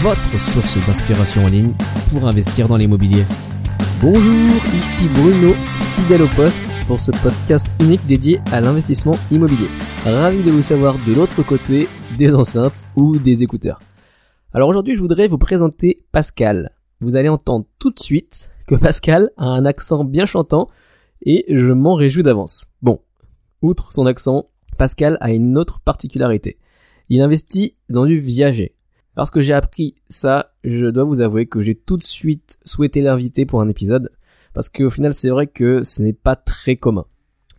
votre source d'inspiration en ligne pour investir dans l'immobilier. Bonjour, ici Bruno, fidèle au poste pour ce podcast unique dédié à l'investissement immobilier. Ravi de vous savoir de l'autre côté des enceintes ou des écouteurs. Alors aujourd'hui, je voudrais vous présenter Pascal. Vous allez entendre tout de suite que Pascal a un accent bien chantant et je m'en réjouis d'avance. Bon, outre son accent, Pascal a une autre particularité. Il investit dans du viager. Lorsque j'ai appris ça, je dois vous avouer que j'ai tout de suite souhaité l'inviter pour un épisode, parce qu'au final c'est vrai que ce n'est pas très commun.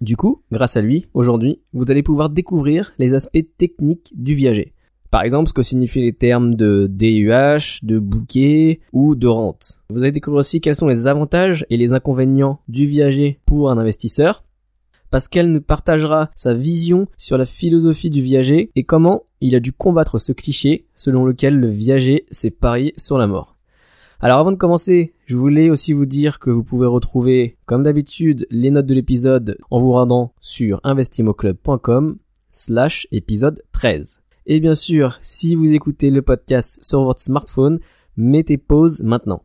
Du coup, grâce à lui, aujourd'hui, vous allez pouvoir découvrir les aspects techniques du viager. Par exemple, ce que signifient les termes de DUH, de bouquet ou de rente. Vous allez découvrir aussi quels sont les avantages et les inconvénients du viager pour un investisseur, Pascal nous partagera sa vision sur la philosophie du viager et comment il a dû combattre ce cliché selon lequel le viager s'est parié sur la mort. Alors avant de commencer, je voulais aussi vous dire que vous pouvez retrouver, comme d'habitude, les notes de l'épisode en vous rendant sur investimoclub.com slash épisode 13. Et bien sûr, si vous écoutez le podcast sur votre smartphone, mettez pause maintenant.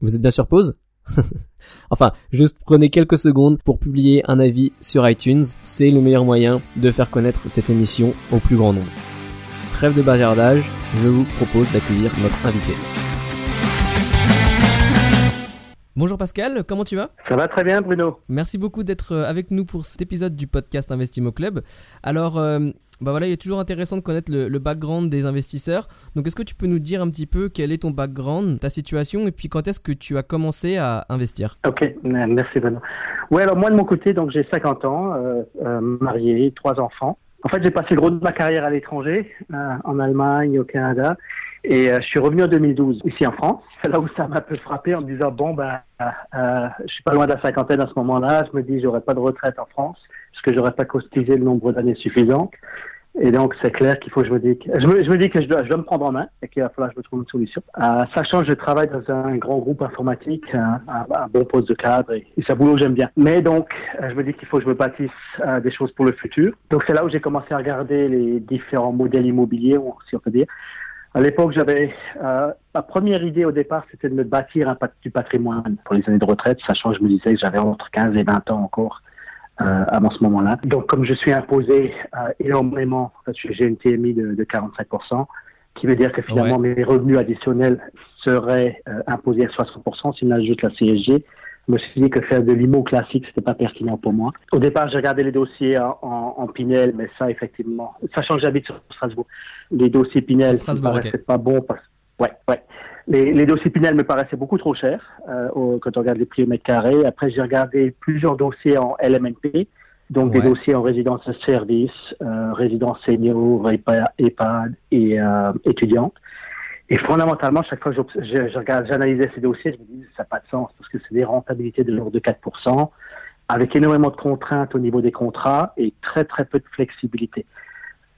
Vous êtes bien sur pause? enfin, juste prenez quelques secondes pour publier un avis sur iTunes, c'est le meilleur moyen de faire connaître cette émission au plus grand nombre. Trêve de bavardage, je vous propose d'accueillir notre invité. Bonjour Pascal, comment tu vas? Ça va très bien Bruno. Merci beaucoup d'être avec nous pour cet épisode du podcast Investimo Club. Alors, euh, bah voilà, il est toujours intéressant de connaître le, background des investisseurs. Donc, est-ce que tu peux nous dire un petit peu quel est ton background, ta situation, et puis quand est-ce que tu as commencé à investir? Ok, merci Bruno. Ouais, alors moi de mon côté, donc j'ai 50 ans, euh, euh, marié, trois enfants. En fait, j'ai passé le gros de ma carrière à l'étranger, euh, en Allemagne, au Canada. Et je suis revenu en 2012 ici en France. C'est là où ça m'a un peu frappé en me disant bon ben, je suis pas loin de la cinquantaine à ce moment-là. Je me dis j'aurai pas de retraite en France parce que j'aurais pas cotisé le nombre d'années suffisant. Et donc, c'est clair qu'il faut que je me dise que, je me, dis que je dois, je dois me prendre en main et qu'il va falloir que je me trouve une solution. Euh, sachant que je travaille dans un grand groupe informatique, un, bon poste de cadre et, un boulot j'aime bien. Mais donc, euh, je me dis qu'il faut que je me bâtisse euh, des choses pour le futur. Donc, c'est là où j'ai commencé à regarder les différents modèles immobiliers, si on peut dire. À l'époque, j'avais euh, ma première idée au départ, c'était de me bâtir du patrimoine pour les années de retraite, sachant que je me disais que j'avais entre 15 et 20 ans encore avant ce moment-là. Donc, comme je suis imposé euh, énormément, j'ai une TMI de, de 45%, qui veut dire que finalement mes revenus additionnels seraient euh, imposés à 60% si on ajoute la CSG. Je me suis dit que faire de l'IMO classique, c'était pas pertinent pour moi. Au départ, j'ai regardé les dossiers en, en, Pinel, mais ça, effectivement, sachant que j'habite sur Strasbourg, les dossiers Pinel, ne paraissaient pas bon parce Ouais, ouais. Les, les, dossiers Pinel me paraissaient beaucoup trop chers euh, quand on regarde les prix au mètre carré. Après, j'ai regardé plusieurs dossiers en LMNP, donc des dossiers en résidence de service, euh, résidence senior, EHPAD et euh, étudiante. Et fondamentalement, chaque fois que j'analysais ces dossiers, je me disais ça n'a pas de sens parce que c'est des rentabilités de l'ordre de 4%, avec énormément de contraintes au niveau des contrats et très très peu de flexibilité.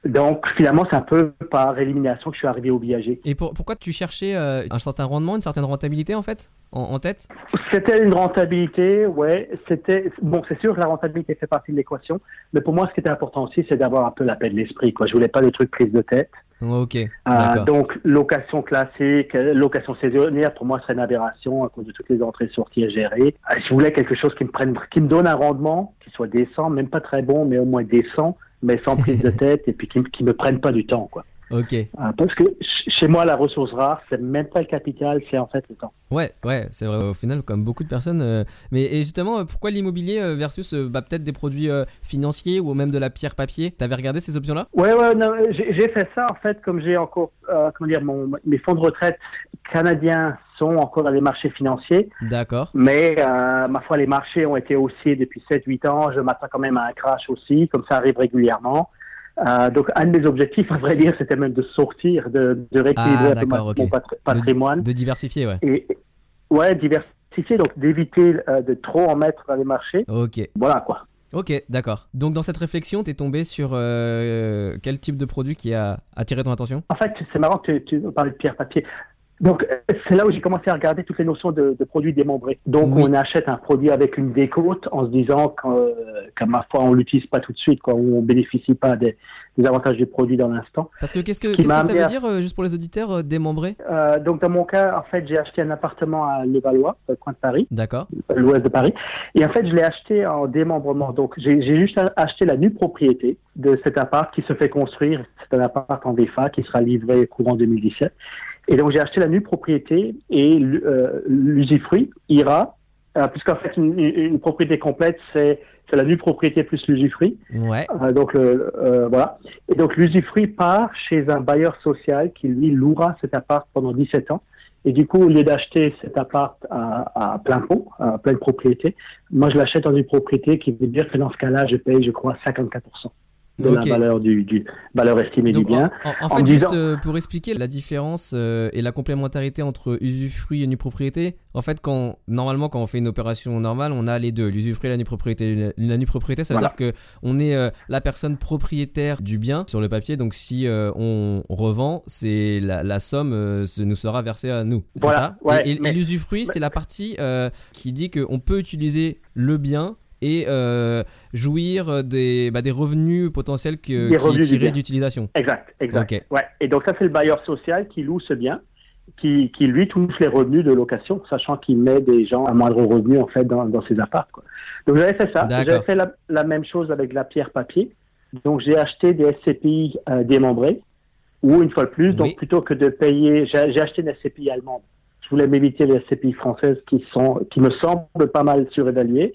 Donc finalement, c'est un peu par élimination que je suis arrivé au. Et pourquoi tu cherchais euh, un certain rendement, une certaine rentabilité en fait, en, tête? C'était une rentabilité, ouais. C'était bon, c'est sûr que la rentabilité fait partie de l'équation, mais pour moi, ce qui était important aussi, c'est d'avoir un peu la paix de l'esprit. Quoi, je voulais pas des trucs prise de tête. Ok. Euh, donc location classique, location saisonnière, pour moi, serait une aberration à cause de toutes les entrées sorties à gérer. Euh, je voulais quelque chose qui me prenne, qui me donne un rendement qui soit décent, même pas très bon, mais au moins décent mais sans prise de tête et puis qui, qui me prennent pas du temps, quoi. Ok. Euh, parce que chez moi, la ressource rare, c'est même pas le capital, c'est en fait le temps. Ouais, ouais, c'est vrai. Au final, comme beaucoup de personnes. Euh, mais et justement, euh, pourquoi l'immobilier versus bah, peut-être des produits financiers ou même de la pierre papier? T'avais regardé ces options-là? Ouais, ouais. J'ai fait ça en fait, comme j'ai encore, comment dire, mon, mes fonds de retraite canadiens sont encore dans les marchés financiers. D'accord. Mais ma foi, les marchés ont été haussiers depuis 7-8 ans. Je m'attends quand même à un crash aussi, comme ça arrive régulièrement. Euh, donc, un de mes objectifs, à vrai dire, c'était même de sortir, de, de rééquilibrer Ah, mon patr- patrimoine. De diversifier, ouais. Et, ouais, diversifier, donc d'éviter euh, de trop en mettre dans les marchés. Ok. Voilà, quoi. Ok, d'accord. Donc dans cette réflexion, t'es tombé sur euh, quel type de produit qui a attiré ton attention? En fait, c'est marrant que tu, tu parles de pierre-papier. Donc, c'est là où j'ai commencé à regarder toutes les notions de, de produits démembrés. Donc, Oui. on achète un produit avec une décote en se disant qu'en euh, qu'à ma foi, on l'utilise pas tout de suite, quoi, ou on bénéficie pas des, des avantages du produit dans l'instant. Parce que qu'est-ce que, m'a que ça veut à- dire, euh, juste pour les auditeurs, euh, démembré Euh, donc, dans mon cas, en fait, j'ai acheté un appartement à Levallois, au coin de Paris, D'accord. l'ouest de Paris. Et en fait, je l'ai acheté en démembrement. Donc, j'ai j'ai juste acheté la nue propriété de cet appart qui se fait construire. C'est un appart en VFA qui sera livré courant 2017. Et donc, j'ai acheté la nue propriété et euh, l'usufruit ira, euh, puisqu'en fait, une, une- propriété complète, c'est la nue propriété plus l'usufruit. Ouais. Euh, donc, le, euh, voilà. Et donc, l'usufruit part chez un bailleur social qui, lui, louera cet appart pendant 17 ans. Et du coup, au lieu d'acheter cet appart à, à plein pot, à pleine propriété, moi, je l'achète dans une propriété qui veut dire que dans ce cas-là, je paye, je crois, 54% de Ok. la valeur du, du valeur estimée Donc, du bien. en, en- en en fait, juste euh, pour expliquer la différence euh, et la complémentarité entre usufruit et nue propriété, en fait, quand normalement, quand on fait une opération normale, on a les deux, l'usufruit et la nue propriété. La nue propriété, ça veut Voilà. dire que on est euh, la personne propriétaire du bien sur le papier. Donc, si on revend, c'est la, la somme nous sera versée à nous. Voilà, ça? Ouais, Et, et- et mais- l'usufruit, c'est la partie euh, qui dit qu'on peut utiliser le bien. Et euh, jouir des, bah, des revenus potentiels que, Des qui revenus tiré d'utilisation. Exact, exact. Ok. Ouais. Et donc ça, c'est le bailleur social qui loue ce bien, qui, qui lui touche les revenus de location, sachant qu'il met des gens à moindre revenu en fait dans, dans ses apparts. Quoi. Donc j'avais fait ça. J'avais fait la, la même chose avec la pierre papier. Donc j'ai acheté des SCPI euh, démembrés, ou une fois de plus, donc plutôt que de payer, j'ai j'ai acheté une SCPI allemande. Je voulais m'éviter les SCPI françaises qui sont, qui me semblent pas mal surévaluées.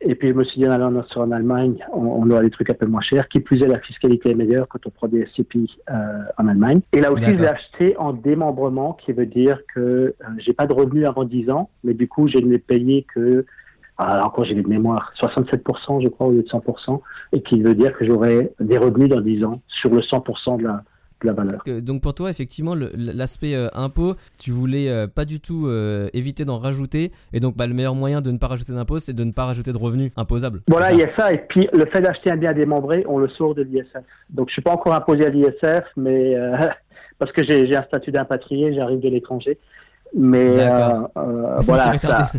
Et puis je me suis dit, en allant sur en Allemagne, on, on aura des trucs un peu moins chers. Qui plus est, la fiscalité est meilleure quand on prend des SCPI euh, en Allemagne. Et là aussi, je l'ai acheté en démembrement, qui veut dire que euh, j'ai pas de revenus avant 10 ans, mais du coup, je n'ai payé que, ah, encore j'ai de mémoire, 67% je crois au lieu de 100%, et qui veut dire que j'aurai des revenus dans 10 ans sur le 100% de la, de la valeur. Que- Donc pour toi, effectivement, l'aspect euh, impôt, tu voulais euh, pas du tout euh, éviter d'en rajouter. Et donc bah, le meilleur moyen de ne pas rajouter d'impôt, c'est de ne pas rajouter de revenus imposables. Voilà, il y a ça. Et puis, le fait d'acheter un bien démembré, on le sort de l'ISF. Donc, je suis pas encore imposé à l'ISF, mais euh, parce que j'ai j'ai un statut d'impatrié, j'arrive de l'étranger. Mais euh, euh, voilà, ça,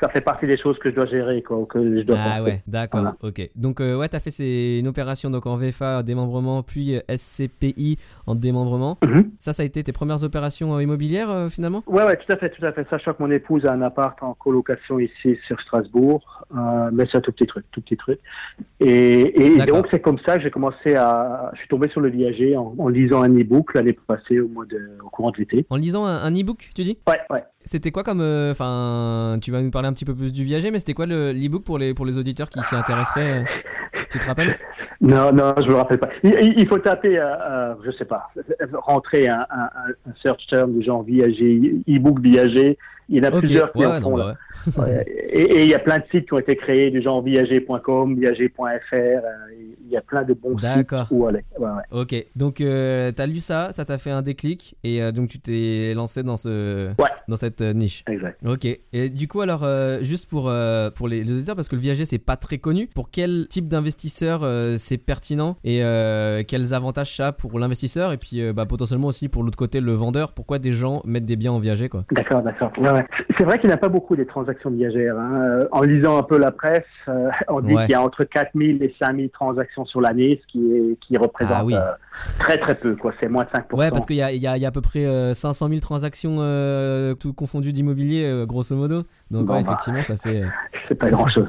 ça fait partie des choses que je dois gérer, quoi, que je dois Ah penser. ouais, d'accord, Voilà. ok. Donc euh, ouais, t'as fait c'est une opération donc en VFA démembrement, puis euh, SCPI en démembrement. Mhm. Ça, ça a été tes premières opérations immobilières finalement? Ouais, ouais, tout à fait, tout à fait. Sachant que mon épouse a un appart en colocation ici sur Strasbourg, mais c'est un tout petit truc, tout petit truc. Et, donc c'est comme ça que j'ai commencé à, je suis tombé sur le viager en, en lisant un e-book l'année passée au mois de, au courant de l'été. En lisant un, un e-book, tu dis Ouais, ouais. C'était quoi comme. euh, Enfin, tu vas nous parler un petit peu plus du viager, mais c'était quoi le- l'e-book pour les, pour les auditeurs qui s'y intéresseraient euh, Tu te rappelles Non, non, je me rappelle pas. Il, faut taper, euh, euh, je sais pas, rentrer un, un, un- un search term du genre viager, e-book viager. Il y en a plusieurs qui ouais, en ouais, font non, là. bah ouais. Et il y a plein de sites qui ont été créés du genre viager.com, viager.fr. euh, Il y a plein de bons sites où aller. Ouais. Ok, donc euh, t'as lu ça, ça t'a fait un déclic et euh, donc tu t'es lancé dans ce dans cette euh, niche. Exact. Ok. Et du coup alors euh, juste pour pour les, les auditeurs parce que le viager c'est pas très connu. Pour quel type d'investisseur c'est pertinent et quels avantages ça a pour l'investisseur et puis bah, potentiellement aussi pour l'autre côté le vendeur. Pourquoi des gens mettent des biens en viager quoi? D'accord, d'accord. Ouais, ouais. C'est vrai qu'il n'y a pas beaucoup des transactions viagères. hein. Euh, En lisant un peu la presse, euh, on dit Ouais. qu'il y a entre 4000 et 5000 transactions sur l'année, ce qui, est, qui représente Ah oui. euh, très très peu. quoi. C'est moins de 5%. Ouais parce qu'il y a, il y, a, il y a à peu près euh, 500 000 transactions tout confondu d'immobilier grosso modo. Donc Bon, ouais, bah. effectivement ça fait. C'est pas grand chose.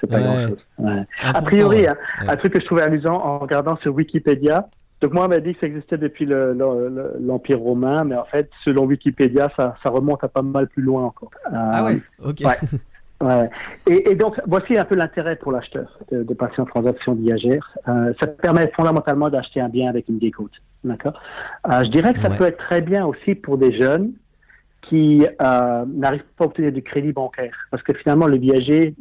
C'est pas Ouais. grand chose. Ouais. 1%, A priori, hein, un truc que je trouvais amusant en regardant sur Wikipédia. Donc moi, on m'a dit que ça existait depuis le- le- le- l'Empire romain, mais en fait, selon Wikipédia, ça, ça remonte à pas mal plus loin encore. Euh, Ah ouais, ok. ouais. Ouais. Et, et donc, voici un peu l'intérêt pour l'acheteur de, de passer en transaction viagère. Euh, ça permet fondamentalement d'acheter un bien avec une décote. D'accord? Euh, je dirais que ça Ouais. peut être très bien aussi pour des jeunes qui euh, n'arrivent pas à obtenir du crédit bancaire. Parce que finalement, le viager,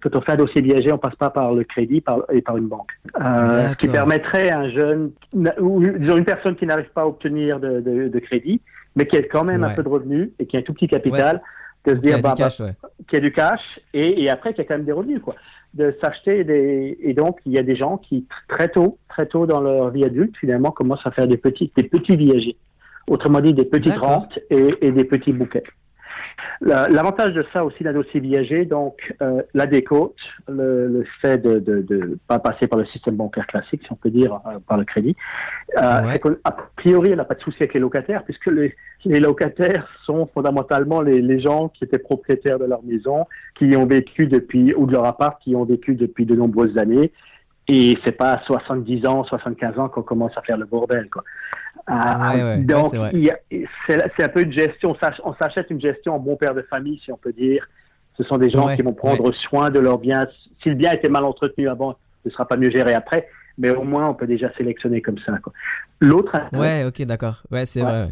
quand on fait un dossier viager, on passe pas par le crédit par, et par une banque. Euh, ce qui permettrait à un jeune, ou disons une personne qui n'arrive pas à obtenir de, de, de, crédit, mais qui a quand même un peu de revenus et qui a un tout petit capital, de se dire, bah, bah, qui a du cash et, et, après qui a quand même des revenus, quoi. De s'acheter des, et donc il y a des gens qui très tôt, très tôt dans leur vie adulte, finalement, commencent à faire des petits, des petits viagers. Autrement dit, des petites rentes et, et, des petits bouquets. L'avantage de ça aussi d'un dossier viager, donc euh, la décote, le, le fait de, de, pas passer par le système bancaire classique, si on peut dire, euh, par le crédit, euh, ouais. a priori, elle n'a pas de souci avec les locataires, puisque les, les locataires sont fondamentalement les, les, gens qui étaient propriétaires de leur maison, qui ont vécu depuis, ou de leur appart, qui ont vécu depuis de nombreuses années, et c'est pas à 70 ans, 75 ans qu'on commence à faire le bordel, quoi. Ouais, ouais, donc, c'est un peu une gestion. On s'achète une gestion en bon père de famille, si on peut dire. Ce sont des gens qui vont prendre soin de leur bien. Si le bien était mal entretenu avant, ne sera pas mieux géré après. Mais au moins, on peut déjà sélectionner comme ça. L'autre. Ouais, ok, d'accord. Ouais, c'est vrai.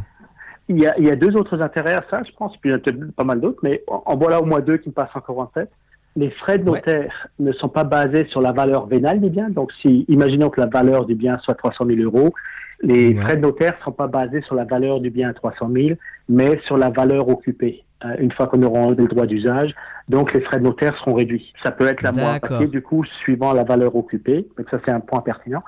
Il y, a, il y, a, deux autres intérêts à ça, je pense, puis il y a peut-être pas mal d'autres, mais en, en, voilà au moins deux qui me passent encore en tête. Les frais de notaire ne sont pas basés sur la valeur vénale du bien. Donc, si, imaginons que la valeur du bien soit 300 000 euros, les ouais. frais de notaire ne sont pas basés sur la valeur du bien à 300 000, mais sur la valeur occupée, euh, une fois qu'on aura enlevé le droit d'usage. Donc, les frais de notaire seront réduits. Ça peut être la papier, du coup, suivant la valeur occupée. Donc, ça, c'est un point pertinent.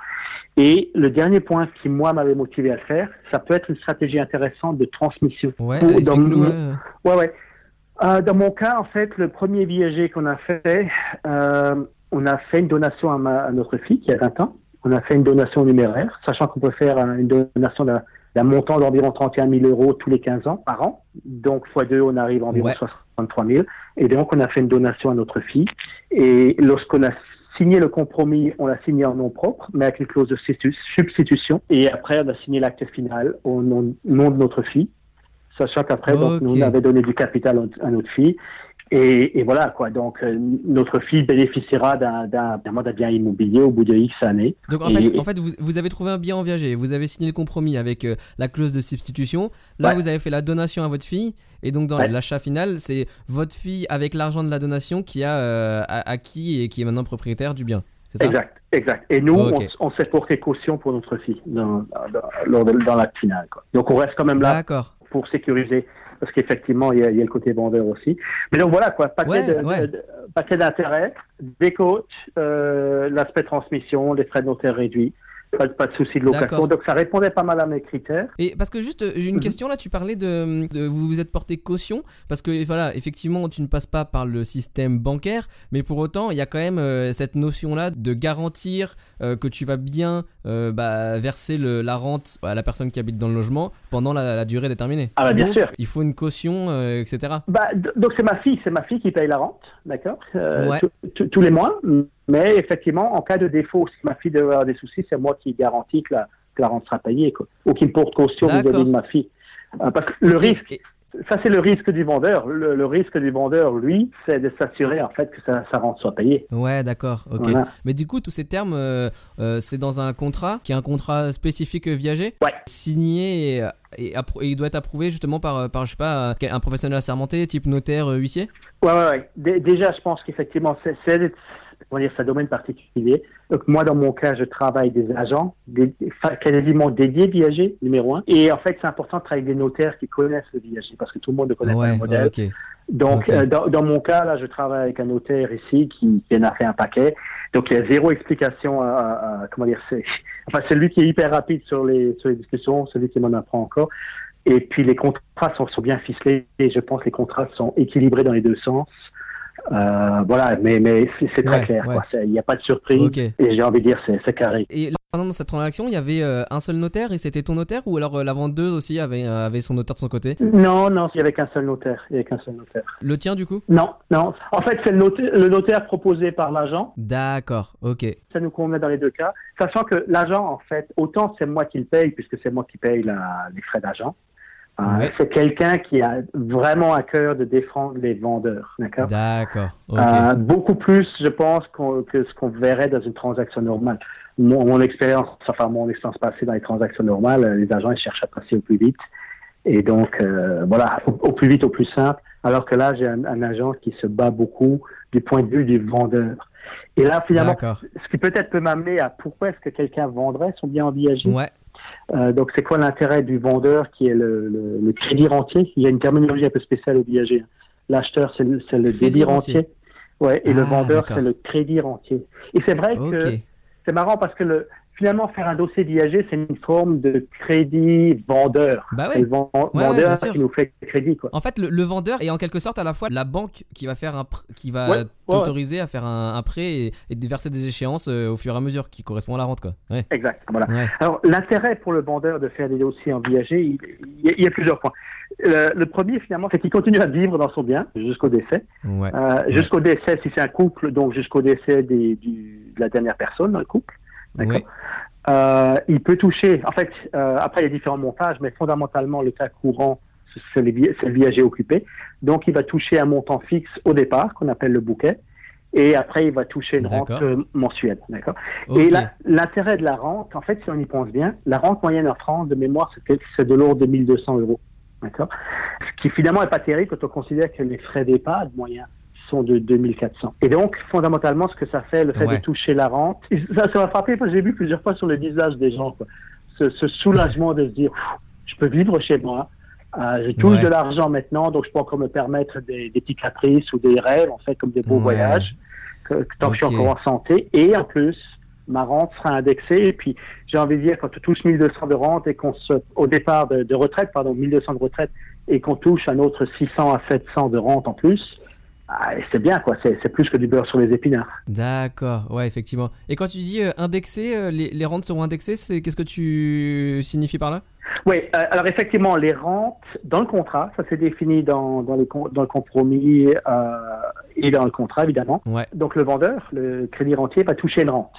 Et le dernier point qui, moi, m'avait motivé à le faire, ça peut être une stratégie intéressante de transmission. Ouais, dans mon... ouais, ouais. Euh, dans mon cas, en fait, le premier viager qu'on a fait, euh, on a fait une donation à, ma, à notre fille qui a 20 ans on a fait une donation numéraire, sachant qu'on peut faire une donation d'un montant d'environ 31 000 euros tous les 15 ans par an. Donc, fois deux, on arrive à environ ouais. 63 000. Et donc, on a fait une donation à notre fille. Et lorsqu'on a signé le compromis, on l'a signé en nom propre, mais avec une clause de substitution. Et après, on a signé l'acte final au nom, nom, de notre fille, sachant qu'après, okay. donc, nous, on avait donné du capital à notre fille. Et, et, voilà quoi. Donc euh, notre fille bénéficiera d'un bien immobilier au bout de X années. Donc en et, fait, en fait vous, vous, avez trouvé un bien en viager, vous avez signé le compromis avec euh, la clause de substitution. Là, ouais. vous avez fait la donation à votre fille et donc dans ouais. l'achat final, c'est votre fille avec l'argent de la donation qui a euh, acquis et qui est maintenant propriétaire du bien. Ça? Exact, exact. Et nous, oh, okay. on, on s'est porté caution pour notre fille dans, dans, dans, dans l'acte final. Quoi. Donc on reste quand même là pour sécuriser parce qu'effectivement, il, il y, a le côté vendeur aussi. Mais donc voilà, quoi, paquet ouais, de, ouais. de, d'intérêts, des coachs, euh, l'aspect transmission, les frais de notaire réduits. Pas, pas, de souci de location. Donc ça répondait pas mal à mes critères. Et parce que juste j'ai une mm -hmm. question là, tu parlais de, de, vous vous êtes porté caution parce que voilà effectivement tu ne passes pas par le système bancaire, mais pour autant il y a quand même euh, cette notion là de garantir euh, que tu vas bien euh, bah, verser le, la rente à la personne qui habite dans le logement pendant la, la durée déterminée. Ah bah, bien donc, sûr. Il faut une caution euh, etc. Bah, donc c'est ma fille, c'est ma fille qui paye la rente, d'accord, euh, ouais. tous les mois. Mais effectivement, en cas de défaut, si ma fille devait avoir des soucis, c'est moi qui garantis que la, que la rente sera payée, quoi. Ou qui me porte caution vis-à-vis de ma fille. Euh, parce que le risque, ça c'est le risque du vendeur. Le, le risque du vendeur, lui, c'est de s'assurer en fait que sa, sa, rente soit payée. Ouais, d'accord. Ok. Voilà. Mais du coup, tous ces termes, euh, euh, c'est dans un contrat qui est un contrat spécifique viager, ouais. signé et, et, et, il doit être approuvé justement par, par je sais pas, un professionnel assermenté, type notaire, huissier? Ouais, ouais, ouais. Déjà, je pense qu'effectivement, c'est comment dire, c'est un domaine particulier. Donc, moi, dans mon cas, je travaille des agents, des, quasiment dédiés viagers, numéro un. Et en fait, c'est important de travailler avec des notaires qui connaissent le viager parce que tout le monde ne connaît ouais, pas le modèle. Okay. Donc, okay. Euh, dans, dans, mon cas, là, je travaille avec un notaire ici qui, qui en a fait un paquet. Donc, il y a zéro explication à, à, à comment dire, c'est, enfin, c'est lui qui est hyper rapide sur les, sur les discussions, celui qui m'en apprend encore. Et puis, les contrats sont, sont bien ficelés et je pense que les contrats sont équilibrés dans les deux sens. Euh, voilà, mais, mais c'est très ouais, clair. Ouais. Il n'y a pas de surprise. Okay. Et j'ai envie de dire, c'est carré. Et là, dans cette transaction, il y avait euh, un seul notaire et c'était ton notaire ou alors euh, la vendeuse aussi avait, euh, avait son notaire de son côté? Non, non, il n'y avait qu'un seul notaire. Il y avait qu'un seul notaire. Le tien, du coup? Non, non. En fait, c'est le notaire, le notaire proposé par l'agent. D'accord, ok. Ça nous convenait dans les deux cas. Sachant que l'agent, en fait, autant c'est moi qui le paye, puisque c'est moi qui paye la, les frais d'agent. Ouais. C'est quelqu'un qui a vraiment à cœur de défendre les vendeurs, d'accord? D'accord. Okay. Euh, beaucoup plus, je pense, qu que ce qu'on verrait dans une transaction normale. Mon, mon expérience, enfin mon expérience passée dans les transactions normales, les agents ils cherchent à passer au plus vite Et donc, euh, voilà, au, plus vite, au plus simple. Alors que là, j'ai un, un, agent qui se bat beaucoup du point de vue du vendeur. Et là, finalement, ce qui peut-être peut, m'amener à pourquoi est-ce que quelqu'un vendrait son bien en viager. Ouais. Euh, donc, c'est quoi l'intérêt du vendeur qui est le, le, le, crédit rentier Il y a une terminologie un peu spéciale au viager. L'acheteur, c'est le, le débit rentier. Ouais, et le ah, vendeur, c'est le crédit rentier. Et c'est vrai que c'est marrant parce que le, finalement, faire un dossier d'IAG, c'est une forme de crédit vendeur. Bah ouais. Le vendeur qui nous fait crédit. Quoi. En fait, le, vendeur est en quelque sorte à la fois la banque qui va faire un qui va t'autoriser à faire un, prêt et, et verser des échéances euh, au fur et à mesure qui correspond à la rente. Quoi. Exact. Voilà. Alors, l'intérêt pour le vendeur de faire des dossiers en IAG, il, il, y a plusieurs points. Euh, le premier, finalement, c'est qu'il continue à vivre dans son bien jusqu'au décès. Euh, jusqu'au décès, si c'est un couple, donc jusqu'au décès des, du, de la dernière personne dans le couple. Euh, il peut toucher, en fait, euh, après il y a différents montages, mais fondamentalement le cas courant, c'est le viager occupé. Donc il va toucher un montant fixe au départ, qu'on appelle le bouquet, et après il va toucher une rente euh, mensuelle. D'accord. Et l'intérêt de la rente, en fait, si on y pense bien, la rente moyenne en France de mémoire, c'est de l'ordre de 1200 euros. D'accord. Ce qui finalement est pas terrible quand on considère que les frais d'EHPAD moyens sont de 2400. Et donc, fondamentalement, ce que ça fait, le fait de toucher la rente, ça, ça m'a frappé parce que j'ai vu plusieurs fois sur le visage des gens, quoi, ce, soulagement de se dire, je peux vivre chez moi, euh, je touche de l'argent maintenant, donc je peux encore me permettre des, des, petits caprices ou des rêves, en fait, comme des beaux voyages, que, tant que je suis encore en santé. Et en plus, ma rente sera indexée. Et puis, j'ai envie de dire, quand tu touches 1200 de rente et qu'on se, au départ de, de retraite, pardon, 1200 de retraite, et qu'on touche un autre 600 à 700 de rente en plus, ah, c'est bien, quoi. C'est plus que du beurre sur les épinards. D'accord, ouais, effectivement. Et quand tu dis euh, indexé, euh, les, les, rentes seront indexées, qu'est-ce que tu signifies par là? Oui, euh, alors effectivement, les rentes, dans le contrat, ça s'est défini dans, dans, le, dans le compromis et dans le contrat, évidemment. Ouais. Donc le vendeur, le crédit rentier, va toucher une rente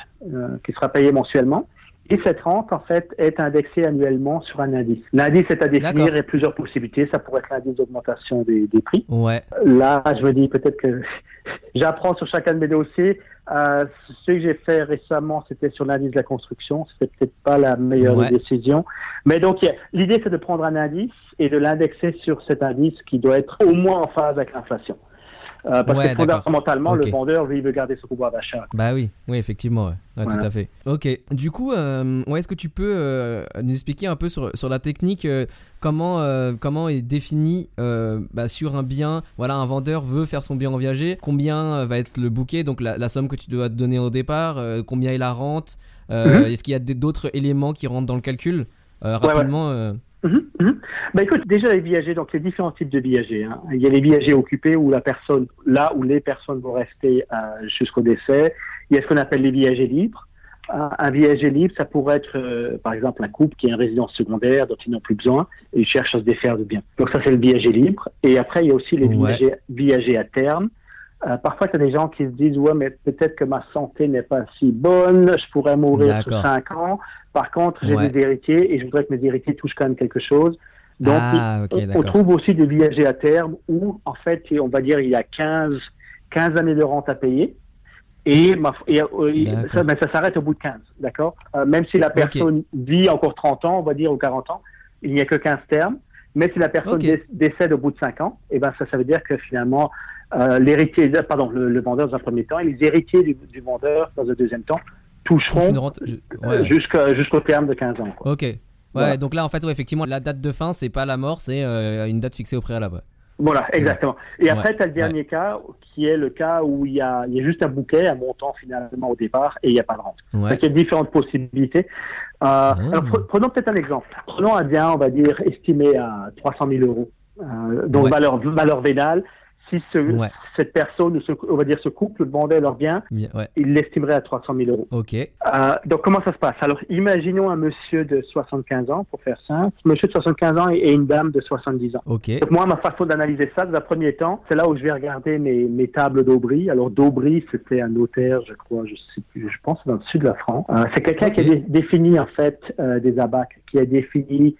qui sera payée mensuellement. Et cette rente, en fait, est indexée annuellement sur un indice. L'indice est à définir et plusieurs possibilités. Ça pourrait être l'indice d'augmentation des, des, prix. Ouais. Là, je me dis peut-être que j'apprends sur chacun de mes dossiers. Euh, ce que j'ai fait récemment, c'était sur l'indice de la construction. C'était peut-être pas la meilleure décision. Mais donc, l'idée, c'est de prendre un indice et de l'indexer sur cet indice qui doit être au moins en phase avec l'inflation. Euh, parce que fondamentalement, le vendeur, lui, il veut garder son pouvoir d'achat. Bah oui, oui, effectivement, ouais. tout à fait. Ok, du coup, euh, est-ce que tu peux euh, nous expliquer un peu sur, sur la technique, comment, comment est défini bah, sur un bien, voilà, un vendeur veut faire son bien en viager, combien va être le bouquet, donc la, somme que tu dois te donner au départ, combien est la rente, mhm. est-ce qu'il y a d'autres éléments qui rentrent dans le calcul Rapidement. Mhm. Bah écoute, déjà les viagers, donc les différents types de viagers. Hein. Il y a les viagers occupés où la personne, là où les personnes vont rester euh, jusqu'au décès. Il y a ce qu'on appelle les viagers libres. Euh, un viager libre, ça pourrait être, euh, par exemple, un couple qui a une résidence secondaire dont ils n'ont plus besoin et ils cherchent à se défaire de bien. Donc ça, c'est le viager libre. Et après, il y a aussi les viagers, viagers à terme. Euh, parfois, il y a des gens qui se disent, ouais, mais peut-être que ma santé n'est pas si bonne, je pourrais mourir sur 5 ans. Par contre, j'ai des héritiers et je voudrais que mes héritiers touchent quand même quelque chose. Donc, ah, on, trouve aussi des viagers à terme où, en fait, on va dire, il y a 15, 15 années de rente à payer. Et, euh, ça, mais ça s'arrête au bout de 15, d'accord? Euh, Même si la personne vit encore 30 ans, on va dire, ou 40 ans, il n'y a que 15 termes. Mais si la personne décède au bout de 5 ans, et eh ben ça, ça veut dire que finalement, euh, l'héritier, pardon, le, vendeur dans un premier temps et les héritiers du, du vendeur dans un deuxième temps toucheront jusqu'au terme de 15 ans. Ok. Ouais, donc là, en fait, effectivement, la date de fin, c'est pas la mort, c'est euh, une date fixée au préalable. Voilà, exactement. Et après, tu as le dernier cas, qui est le cas où il y a, il y a juste un bouquet, un montant finalement au départ, et il n'y a pas de rente. Donc, il y a différentes possibilités. Euh, ah. alors, prenons peut-être un exemple. Prenons un bien, on va dire, estimé à 300 000 euros. Euh, donc, valeur, valeur vénale si cette personne, on va dire ce couple, vendait leur bien, il l'estimerait à 300 000 euros. Ok. Euh, donc comment ça se passe? Alors imaginons un monsieur de 75 ans, pour faire simple, monsieur de 75 ans et une dame de 70 ans. Ok. Donc moi, ma façon d'analyser ça, dans un premier temps, c'est là où je vais regarder mes, mes tables d'Aubry. Alors d'Aubry, c'était un notaire, je crois, je sais plus, je pense dans le sud de la France. Euh, c'est quelqu'un qui a défini en fait euh, des abacs, qui a défini,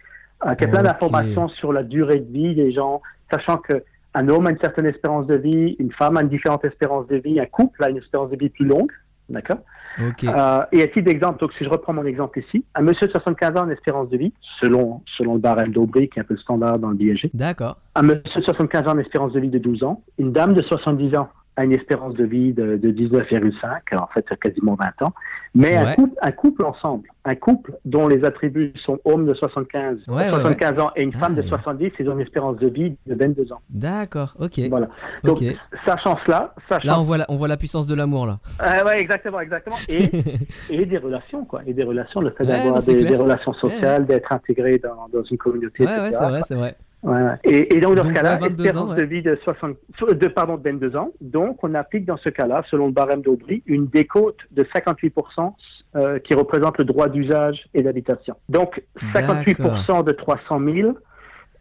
qui a plein d'informations sur la durée de vie des gens, sachant que un homme a une certaine espérance de vie, une femme a une différente espérance de vie, un couple a une espérance de vie plus longue, d'accord Ok. Euh, et à titre d'exemple, donc si je reprends mon exemple ici, un monsieur de 75 ans en espérance de vie, selon, selon le barème d'Aubry, qui est un peu le standard dans le BIG, D'accord. un monsieur de 75 ans en espérance de vie de 12 ans, une dame de 70 ans a une espérance de vie de, de 19,5, en fait c'est quasiment 20 ans, mais un, Ouais. couple, un couple ensemble, un couple dont les attributs sont homme de 75, Ouais, ouais, 75 ans et une Ah, femme de ouais. 70, ils ont une espérance de vie de 22 ans. D'accord. Ok. Voilà. Donc, Ok. sachant cela, sachant Là, on voit la, on voit la puissance de l'amour là. Ah ouais, exactement, exactement. Et, et des relations, quoi. Et des relations, le fait Ouais, d'avoir des, relations sociales, d'être intégré dans, dans une communauté, Ouais, ouais, etc. c'est vrai, c'est vrai. Ouais, ouais. Et, et donc, dans Donc, ce cas-là, ouais, 22 espérance ans, ouais. de vie de, 60, de, pardon, de 22 ans. Donc, on applique dans ce cas-là, selon le barème d'Aubry, une décote de 58% euh, qui représente le droit d'usage et d'habitation. Donc, 58% de 300 000,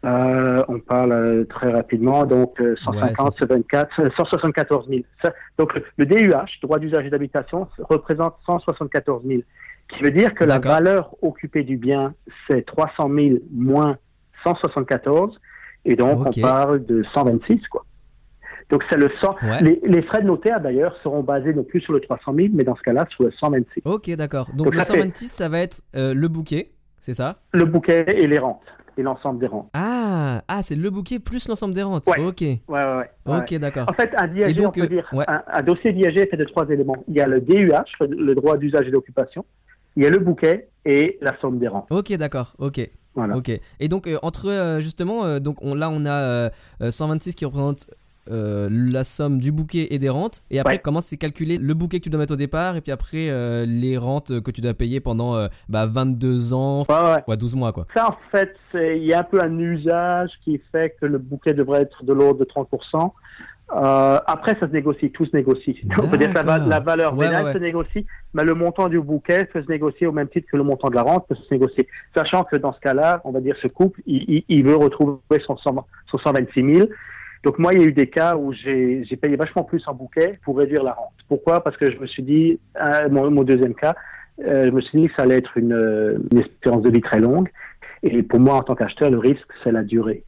euh, on parle euh, très rapidement, donc euh, 150, c'est- 24, euh, 174 000. Ça, donc, le, DUH, droit d'usage et d'habitation, représente 174 000, qui veut dire que la valeur occupée du bien, c'est 300 000 moins 174, et donc on parle de 126, quoi. Donc c'est le 100. Ouais. Les, les frais de notaire d'ailleurs seront basés non plus sur le 300 000, mais dans ce cas-là sur le 126. Ok, d'accord. Donc, Donc, le ça fait- 126, ça va être euh, le bouquet, c'est ça? Le bouquet et les rentes, et l'ensemble des rentes. Ah, ah c'est le bouquet plus l'ensemble des rentes. Ouais. Ok. Ouais, ouais, ouais. Ok, d'accord. En fait, un DIAG, Et donc, on peut euh, dire, un, un dossier DIAG est fait de trois éléments. Il y a le DUH, le, le droit d'usage et d'occupation, il y a le bouquet et la somme des rentes. Ok, d'accord. Ok. Voilà. Ok. Et donc euh, entre euh, justement, euh, donc on, là on a euh, euh, 126 qui représente la somme du bouquet et des rentes. Et après, Ouais. comment c'est calculé? Le bouquet que tu dois mettre au départ et puis après les rentes que tu dois payer pendant euh, bah, 22 ans, Ouais, ouais. ouais, 12 mois quoi. Ça, en fait, il y a un peu un usage qui fait que le bouquet devrait être de l'ordre de 30%. Euh, après, ça se négocie, tout se négocie. On peut dire que la, la valeur Ouais, vénale ouais, se négocie, mais le montant du bouquet peut se négocier au même titre que le montant de la rente peut se négocier. Sachant que dans ce cas-là, on va dire ce couple, il, il- il veut retrouver son, 100 son 126 000. Donc moi, il y a eu des cas où j'ai payé vachement plus en bouquet pour réduire la rente. Pourquoi? Parce que je me suis dit, euh, mon, mon deuxième cas, euh, je me suis dit que ça allait être une, euh, une espérance de vie très longue. Et pour moi, en tant qu'acheteur, le risque, c'est la durée.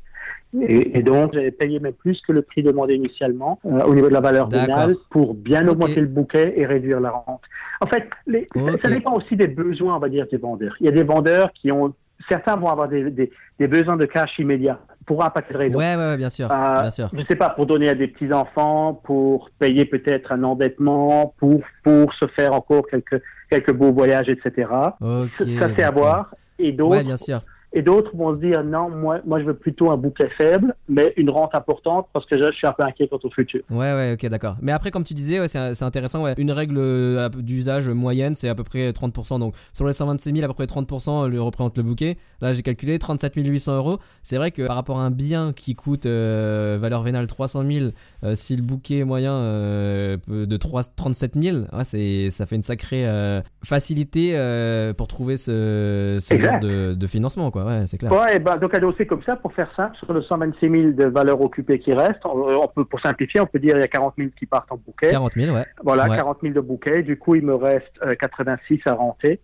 Et, et donc, j'avais payé même plus que le prix demandé initialement euh, au niveau de la valeur vénale pour bien augmenter le bouquet et réduire la rente. En fait, les, ça- dépend aussi des besoins, on va dire, des vendeurs. Il y a des vendeurs qui ont, certains vont avoir des, des, des besoins de cash immédiat pour un paquet de raisons. Ouais, ouais, ouais, bien sûr, Euh, bien sûr. Je sais pas, pour donner à des petits enfants, pour payer peut-être un endettement, pour pour se faire encore quelques quelques beaux voyages, etc. Ok. ça c'est à voir. Et d'autres Ouais, bien sûr. Et d'autres vont se dire non, moi moi je veux plutôt un bouquet faible, mais une rente importante parce que je, je suis un peu inquiet quant au futur. Ouais, ouais, ok, d'accord. Mais après, comme tu disais, ouais, c'est intéressant. Ouais. Une règle euh, d'usage moyenne, c'est à peu près 30%. Donc, sur les 126 000, à peu près 30% le représente le bouquet. Là, j'ai calculé 37 800 euros. C'est vrai que par rapport à un bien qui coûte euh, valeur vénale 300 000, euh, si le bouquet moyen euh, de 3, 37 000, ouais, c'est- ça fait une sacrée facilité pour trouver ce, ce genre de, de financement, quoi. Ouais, c'est clair. Ouais, ben, donc dossier comme ça, pour faire simple, sur le 126 000 de valeur occupée qui reste, on, on peut, pour simplifier, on peut dire il y a 40 000 qui partent en bouquet. 40 000, ouais. Voilà, Ouais. 40 000 de bouquet. Du coup, il me reste euh, 86 à renter.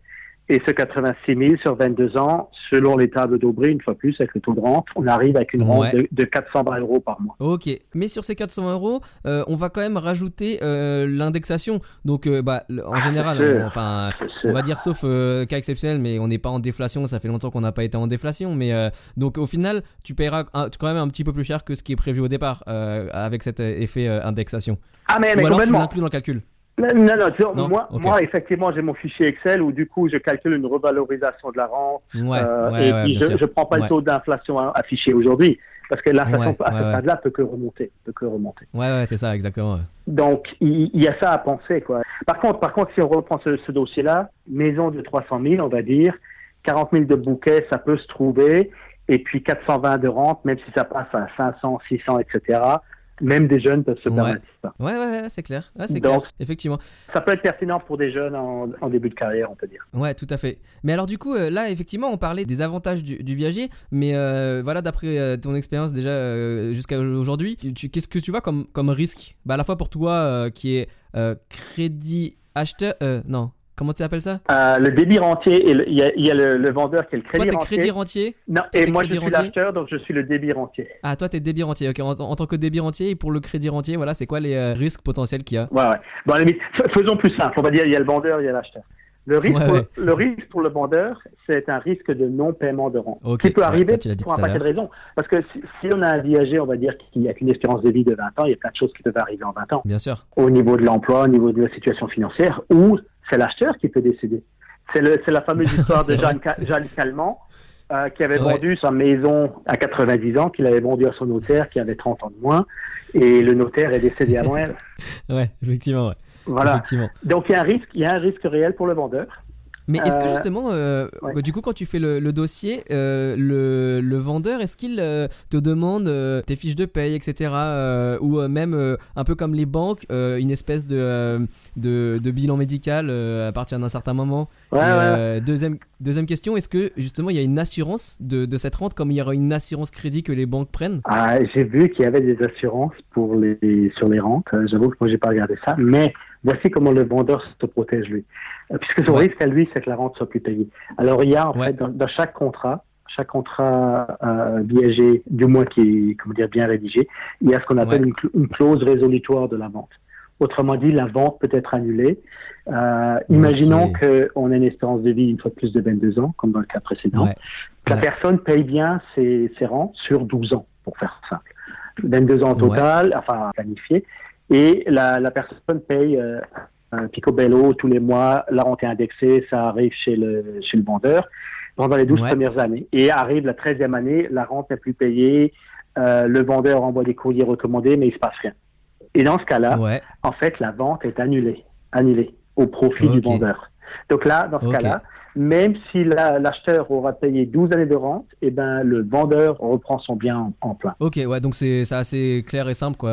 Et ce 86 000 sur 22 ans, selon les tables d'Aubry, une fois plus, avec le taux de rente, on arrive avec une rente Ouais. de, de 420 euros par mois. Ok, mais sur ces 400 euros, euh, on va quand même rajouter euh, l'indexation. Donc, euh, bah, en général, c'est sûr. on- enfin, on va dire sauf cas exceptionnel, mais on n'est pas en déflation. Ça fait longtemps qu'on n'a pas été en déflation, mais donc au final, tu paieras un- quand même un petit peu plus cher que ce qui est prévu au départ avec cet effet indexation. Ah, mais, mais Ou alors tu l'inclus dans le calcul. Non, non, non, moi, moi, effectivement, j'ai mon fichier Excel où, du coup, je calcule une revalorisation de la rente. Ouais, euh, ouais, et ouais, puis, je ne prends pas le taux d'inflation affiché aujourd'hui. Parce que l'inflation, à ce stade-là, peut que remonter. Peut que remonter. Ouais, ouais, c'est ça, exactement. Donc, il, y a ça à penser, quoi. Par contre, par contre, si on reprend ce, ce dossier-là, maison de 300 000, on va dire, 40 000 de bouquet, ça peut se trouver, et puis 420 de rente, même si ça passe à 500, 600, etc. Même des jeunes peuvent se permettre ça. Ouais, ouais, ouais, c'est clair. Ouais, c'est Donc- clair. Effectivement. Ça peut être pertinent pour des jeunes en, en début de carrière, on peut dire. Ouais, tout à fait. Mais alors du coup, euh, là, effectivement, on parlait des avantages du, du viager, mais euh, voilà, d'après euh, ton expérience déjà euh, jusqu'à aujourd'hui, qu'est-ce que tu vois comme, comme risque? Bah, À la fois pour toi euh, qui est crédit acheteur, non, Comment tu appelles ça? Euh, le débit rentier, et le- il y a, il y a le, le vendeur qui est le Toi, crédit t'es rentier. crédit rentier? Non, et moi je suis l'acheteur, donc je suis le débit rentier. Ah, toi, t'es débit rentier. Ok, en, en tant que débit rentier et pour le crédit rentier, voilà, c'est quoi les euh, risques potentiels qu'il y a? Ouais, ouais. Bon, f- faisons plus simple. On va dire il y a le vendeur, il y a l'acheteur. Le risque, Ouais, pour, ouais. le risque pour le vendeur, c'est un risque de non-paiement de rente. Qui peut ouais, arriver ça, pour un paquet de raisons. Parce que si, si on a un viager, on va dire, qui a une espérance de vie de 20 ans, il y a plein de choses qui peuvent arriver en 20 ans. Bien sûr. Au niveau de l'emploi, au niveau de la situation financière, ou c'est l'acheteur qui peut décéder. C'est le- c'est la fameuse histoire de. Jeanne, Jeanne Calment, euh, qui avait Ouais. vendu sa maison à 90 ans, qu'il avait vendu à son notaire, qui avait 30 ans de moins, et le notaire est décédé avant elle. Ouais, effectivement, ouais. Voilà. Effectivement. Donc il y a un risque, il y a un risque réel pour le vendeur. Mais est-ce que Euh, justement, euh, ouais. du coup, quand tu fais le, le dossier, euh, le, le vendeur, est-ce qu'il euh, te demande tes fiches de paye, etc. ou même, un peu comme les banques, une espèce de, de, de bilan médical à partir d'un certain moment Ouais, Et, ouais. deuxième, deuxième question, est-ce que justement il y a une assurance de, de cette rente comme il y aura une assurance crédit que les banques prennent? Ah, j'ai vu qu'il y avait des assurances pour les sur les rentes. Euh, J'avoue que moi j'ai pas regardé ça, mais voici comment le vendeur se protège lui. Euh, Puisque son Ouais. risque à lui, c'est que la rente soit plus payée. Alors il y a en Ouais. fait dans, dans chaque contrat, chaque contrat euh, viager, du moins qui est comment dire bien rédigé, il y a ce qu'on appelle Ouais. une, une clause résolutoire de la vente. Autrement dit, la vente peut être annulée. Euh, Imaginons qu'on a une espérance de vie une fois de plus de 22 ans, comme dans le cas précédent. Ouais. La Ouais. personne paye bien ses, ses rentes sur 12 ans, pour faire simple. 22 ans au Ouais. total, enfin planifié. Et la, la personne paye euh, un picobello tous les mois, la rente est indexée, ça arrive chez le, chez le vendeur pendant les 12 Ouais. premières années. Et arrive la 13e année, la rente n'est plus payée, euh, le vendeur envoie des courriers recommandés, mais il se passe rien. Et dans ce cas-là, Ouais, en fait, la vente est annulée, annulée au profit du vendeur. Donc là, dans ce cas-là, même si la- l'acheteur aura payé 12 années de rente, eh ben, le vendeur reprend son bien en, en plein. ok, ouais, donc c'est assez clair et simple quoi.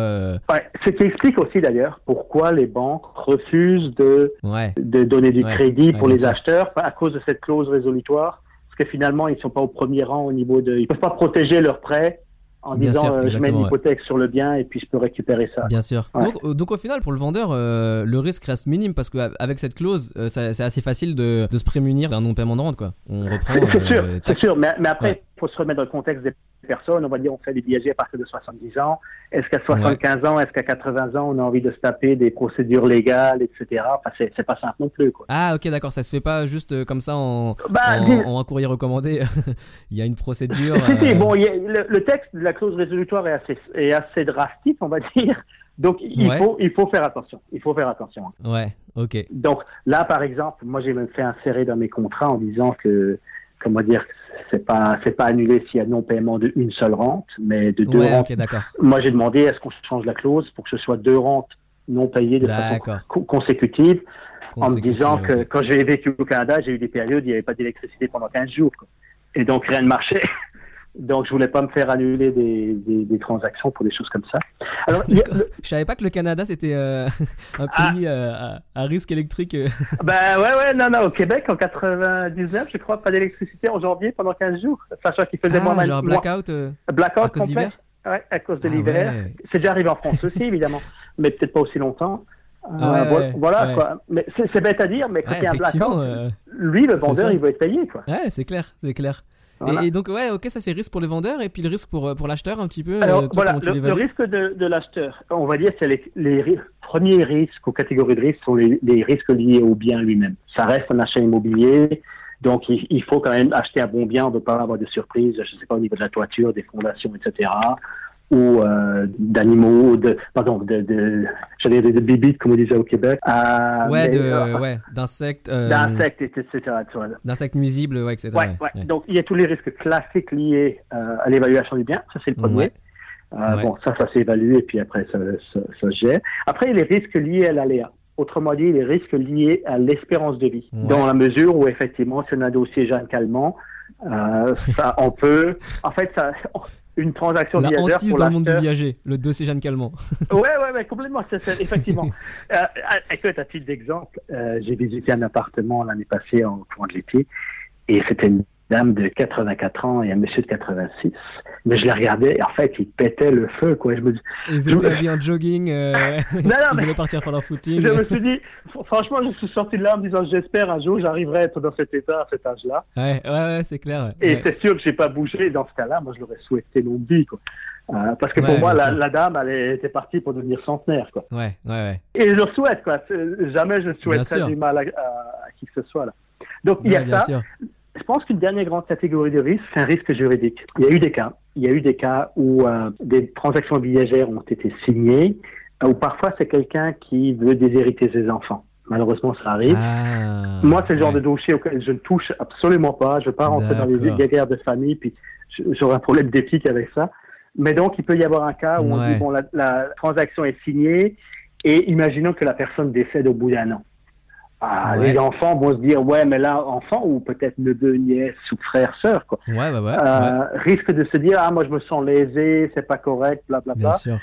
Ouais, ce qui explique aussi d'ailleurs pourquoi les banques refusent de, Ouais, de donner du Ouais, crédit pour les acheteurs à cause de cette clause résolutoire. Parce que finalement, ils ne sont pas au premier rang au niveau de... Ils peuvent pas protéger leur prêt en Bien disant sûr, euh, je mets une ouais. hypothèque sur le bien et puis je peux récupérer ça. bien sûr. Ouais. Donc, donc au final, pour le vendeur, euh, le risque reste minime parce qu'avec cette clause, euh, c'est assez facile de, de se prémunir d'un non-paiement de rente quoi. On reprend. C'est sûr, sûr. Mais, mais après, il Ouais. faut se remettre dans le contexte des personnes. On va dire, on fait des viagers à partir de 70 ans. Est-ce qu'à 75 ans, est-ce qu'à 80 ans, on a envie de se taper des procédures légales, etc. Enfin, c'est pas simple non plus, quoi. Ah ok d'accord, ça se fait pas juste euh, comme ça en, Bah, en, dis- en un courrier recommandé. il y a une procédure. Si, euh, bon, il y a- le, le texte de la clause résolutoire est assez, est assez drastique, on va dire. Donc, il, Ouais. faut, il faut faire attention. Il faut faire attention. Ouais, ok. Donc, là, par exemple, moi, j'ai même fait insérer dans mes contrats en disant que, comment dire, c'est pas, c'est pas annulé s'il y a non-paiement de une seule rente, mais de deux Ouais, rentes ok, d'accord. Moi, j'ai demandé est-ce qu'on change la clause pour que ce soit deux rentes non payées de façon co- consécutive, en me disant que quand j'ai vécu au Canada, j'ai eu des périodes où il n'y avait pas d'électricité pendant 15 jours. quoi. Et donc, rien ne marchait. Donc, je voulais pas me faire annuler des, des, des transactions pour des choses comme ça. Alors, a- le- Je savais pas que le Canada c'était euh, un Ah. pays euh, à, à risque électrique. euh. ben ouais, ouais, non, non, au Québec, en 99, je crois, pas d'électricité en janvier pendant 15 jours, sachant qu'il faisait moins, Ah, genre moins- blackout euh, blackout à cause d'hiver? Ouais, à cause de Ah l'hiver. ouais. C'est déjà arrivé en France aussi, évidemment, mais peut-être pas aussi longtemps. Ouais, voilà, voilà, ouais. quoi. Mais c'est bête à dire, mais quand Ouais, il y a un blackout, euh, lui, le vendeur, ça. il va être payé, quoi. Ouais, c'est clair, c'est clair. Et- Voilà. Et, donc ouais, ok, ça c'est risque pour les vendeurs et puis le risque pour, euh, pour l'acheteur un petit peu. Alors, euh, toi, voilà, le, risque de, de l'acheteur, on va dire, c'est les, premiers risques ou catégories de risques sont les, les risques liés au bien lui-même. Ça reste un achat immobilier, donc il, il faut quand même acheter un bon bien, on ne peut pas avoir de surprises, je ne sais pas, au niveau de la toiture, des fondations, etc., ou euh, d'animaux, de, pardon, de, de, j'allais dire de bibites, comme on disait au Québec. Euh, Ouais, mais, de, euh, ouais, d'insectes, euh, D'insectes, etc. d'insectes nuisibles, ouais, etc. Ouais, ouais. ouais. Donc, il y a tous les risques classiques liés euh, à l'évaluation du bien. Ça, c'est le premier. Bon, ça, ça s'évalue et puis après, ça, ça, gère. Après, il y a les risques liés à l'aléa. Autrement dit, les risques liés à l'espérance de vie. Dans la mesure où, effectivement, si on a un dossier Jeanne Calment, euh, ça, on peut... En fait, ça, une transaction La viagère hantise pour dans le monde du viager, le dossier Jeanne Calment. Ouais, ouais, ouais, complètement, c'est, c'est- effectivement. euh, écoute, à titre d'exemple, euh, j'ai visité un appartement l'année passée en courant de l'été et c'était une dame de 84 ans et un monsieur de 86. Mais je les regardais, et en fait, ils pétaient le feu, quoi. Je me dis, Ils étaient habillés en jogging, euh, non, non, ils mais allaient partir faire leur footing. je me suis dit, fr- franchement, je suis sorti de là en me disant, j'espère un jour, j'arriverai à être dans cet état, à cet âge-là. Ouais, ouais, ouais, c'est clair. ouais. Et Ouais. c'est sûr que j'ai pas bougé. Dans ce cas-là, moi, je l'aurais souhaité longue vie, quoi. Euh, parce que pour moi, bien la, la dame, elle était partie pour devenir centenaire, quoi. Ouais, ouais, ouais. Et je le souhaite, quoi. Jamais je Bien souhaiterais du mal à, à- à qui que ce soit, là. Donc, il y a bien ça. sûr. Je pense qu'une dernière grande catégorie de risque, c'est un risque juridique. Il y a eu des cas. Il y a eu des cas où euh, des transactions viagères ont été signées, euh, ou parfois c'est quelqu'un qui veut déshériter ses enfants. Malheureusement, ça arrive. Ah, Moi, c'est le genre ouais. de dossier auquel je ne touche absolument pas. Je ne veux pas rentrer dans les guerres de famille, puis j- j'aurais un problème d'éthique avec ça. Mais donc, il peut y avoir un cas où on dit, bon, la, la transaction est signée, et imaginons que la personne décède au bout d'un an. Ah, Ouais. Les enfants vont se dire, ouais, mais là, enfant, ou peut-être neveu, nièce, ou frère, sœur, quoi, Ouais, ouais, ouais. euh, risque de se dire, ah, moi, je me sens lésé, c'est pas correct, Bien blablabla. sûr.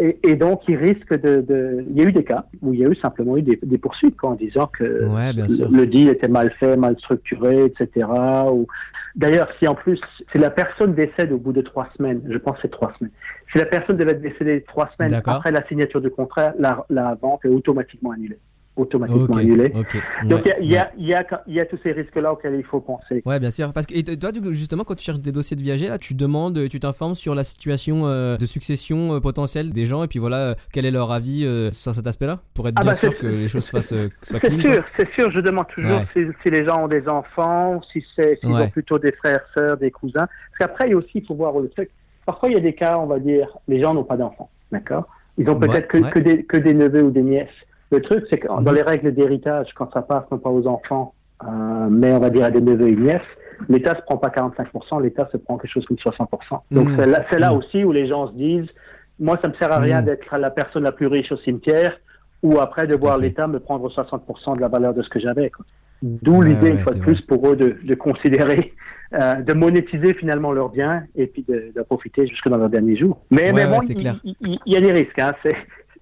Et, et donc, il risque de, de... Il y a eu des cas où il y a eu simplement eu des, des poursuites quoi, en disant que Ouais, bien le, deal était mal fait, mal structuré, etc. Ou... D'ailleurs, si en plus, si la personne décède au bout de trois semaines, je pense que c'est trois semaines, si la personne devait décéder trois semaines après la signature du contrat, la, la vente est automatiquement annulée. Automatiquement Ok, annulée. ok. Donc, ouais, il y, a, ouais. il y, a, il y a- il y a tous ces risques-là auxquels il faut penser. Ouais, bien sûr. Parce que et toi, justement, quand tu cherches des dossiers de viager, là, tu demandes, tu t'informes sur la situation euh, de succession euh, potentielle des gens, et puis voilà, euh, quel est leur avis euh, sur cet aspect-là, pour être Ah bien bah, sûr que les choses fassent, soient C'est sûr, c'est sûr. Je demande toujours si, si les gens ont des enfants, si c'est s'ils ont plutôt des frères, sœurs, des cousins. Parce qu'après, il y a aussi, il faut voir le truc. Parfois, il y a des cas, on va dire, les gens n'ont pas d'enfants, d'accord? Ils ont peut-être que, ouais. que, des, que des neveux ou des nièces. Le truc, c'est que Mhm. dans les règles d'héritage, quand ça passe non pas aux enfants, euh, mais on va dire à des neveux et nièces, l'État se prend pas 45%, l'État se prend quelque chose comme 60%. Donc Mhm. c'est là, Mhm. aussi où les gens se disent, moi, ça me sert à rien Mhm. d'être la personne la plus riche au cimetière, ou après de voir l'État me prendre 60% de la valeur de ce que j'avais. D'où l'idée, ouais, une fois de plus, pour eux de, de considérer, euh, de monétiser finalement leurs biens et puis de, de profiter jusque dans leurs derniers jours. Mais, Ouais, mais bon, il, il- y a des risques. Hein,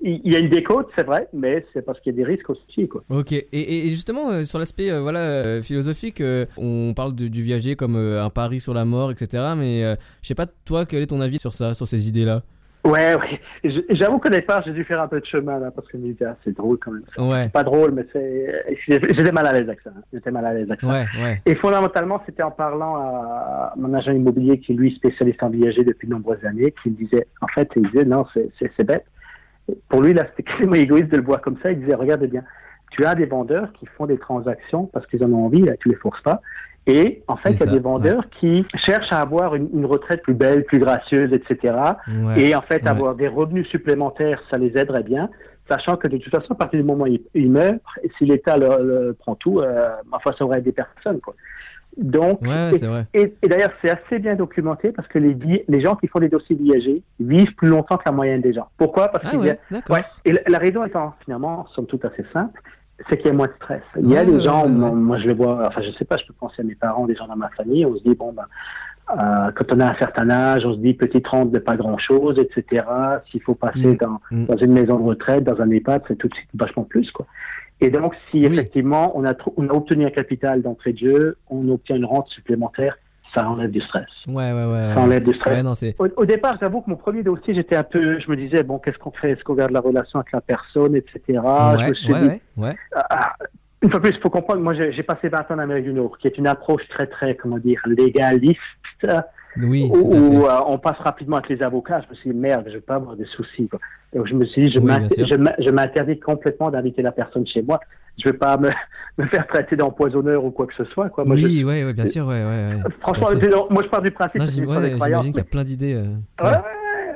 il y a une décote, c'est vrai, mais c'est parce qu'il y a des risques aussi. Quoi. Ok, et, justement euh, sur l'aspect euh, voilà euh, philosophique, on parle de- du viager comme un pari sur la mort, etc. Mais je sais pas toi quel est ton avis sur ça, sur ces idées-là? Ouais, ouais. Je- J'avoue qu'au départ, j'ai dû faire un peu de chemin là, parce que me disais, ah, c'est drôle quand même. Ouais, Pas drôle, mais c'est. J'étais mal à l'aise avec ça. hein. J'étais mal à l'aise avec ça. ouais, ouais. Et fondamentalement, c'était en parlant à mon agent immobilier qui, lui, spécialiste en viager depuis de nombreuses années, qui me disait, en fait, il disait, non, c'est bête. Pour lui, là, c'était quasiment égoïste de le voir comme ça. Il disait, regarde bien, tu as des vendeurs qui font des transactions parce qu'ils en ont envie, là, tu les forces pas. Et en fait, il y a ça, des vendeurs qui cherchent à avoir une, une retraite plus belle, plus gracieuse, etc. ouais. Et en fait, ouais. avoir des revenus supplémentaires, ça les aiderait bien, sachant que de toute façon, à partir du moment où ils, ils meurent, si l'État le, le prend tout, euh, ma foi, ça aurait des personnes. Quoi. Donc, Ouais, et, c'est vrai. et- et d'ailleurs, c'est assez bien documenté parce que les, gens qui font des dossiers viagers vivent plus longtemps que la moyenne des gens. Pourquoi? Parce Ah qu'il a- ouais. Ouais. Et la, la raison étant finalement, somme toute assez simple, c'est qu'il y a moins de stress. Il y a des gens, moi, je le vois, enfin je sais pas, je peux penser à mes parents, des gens dans ma famille, on se dit bon ben euh, quand on a un certain âge, on se dit petite rente de pas grand chose, etc. S'il faut passer Mm. dans, Mm. dans une maison de retraite, dans un EHPAD, c'est tout de suite vachement plus quoi. Et donc si Oui. effectivement on a, on a obtenu un capital d'entrée de jeu, on obtient une rente supplémentaire, ça enlève du stress. Ouais, ouais, ouais. Ça enlève du stress. Ouais, non. Au, au départ, j'avoue que mon premier dossier, j'étais un peu, je me disais, bon, qu'est-ce qu'on fait? Est-ce qu'on garde la relation avec la personne, etc. je me suis ouais, dit, ouais, ouais. ah, une fois plus, il faut comprendre, moi, j'ai j'ai passé 20 ans en Amérique du Nord, qui est une approche très, très, comment dire, légaliste, Oui, tout à fait. où, euh, on passe rapidement avec les avocats. Je me suis dit, merde, je vais pas avoir des soucis. Quoi. Donc, je me suis dit, je Oui, je je m'interdis complètement d'inviter la personne chez moi. Je vais pas me, me faire traiter d'empoisonneur ou quoi que ce soit. Quoi. Moi, je- oui, ouais, ouais, bien sûr, ouais, ouais. ouais. franchement, fait. je- moi, je pars du principe de j'imagine qu'il y a plein d'idées. euh,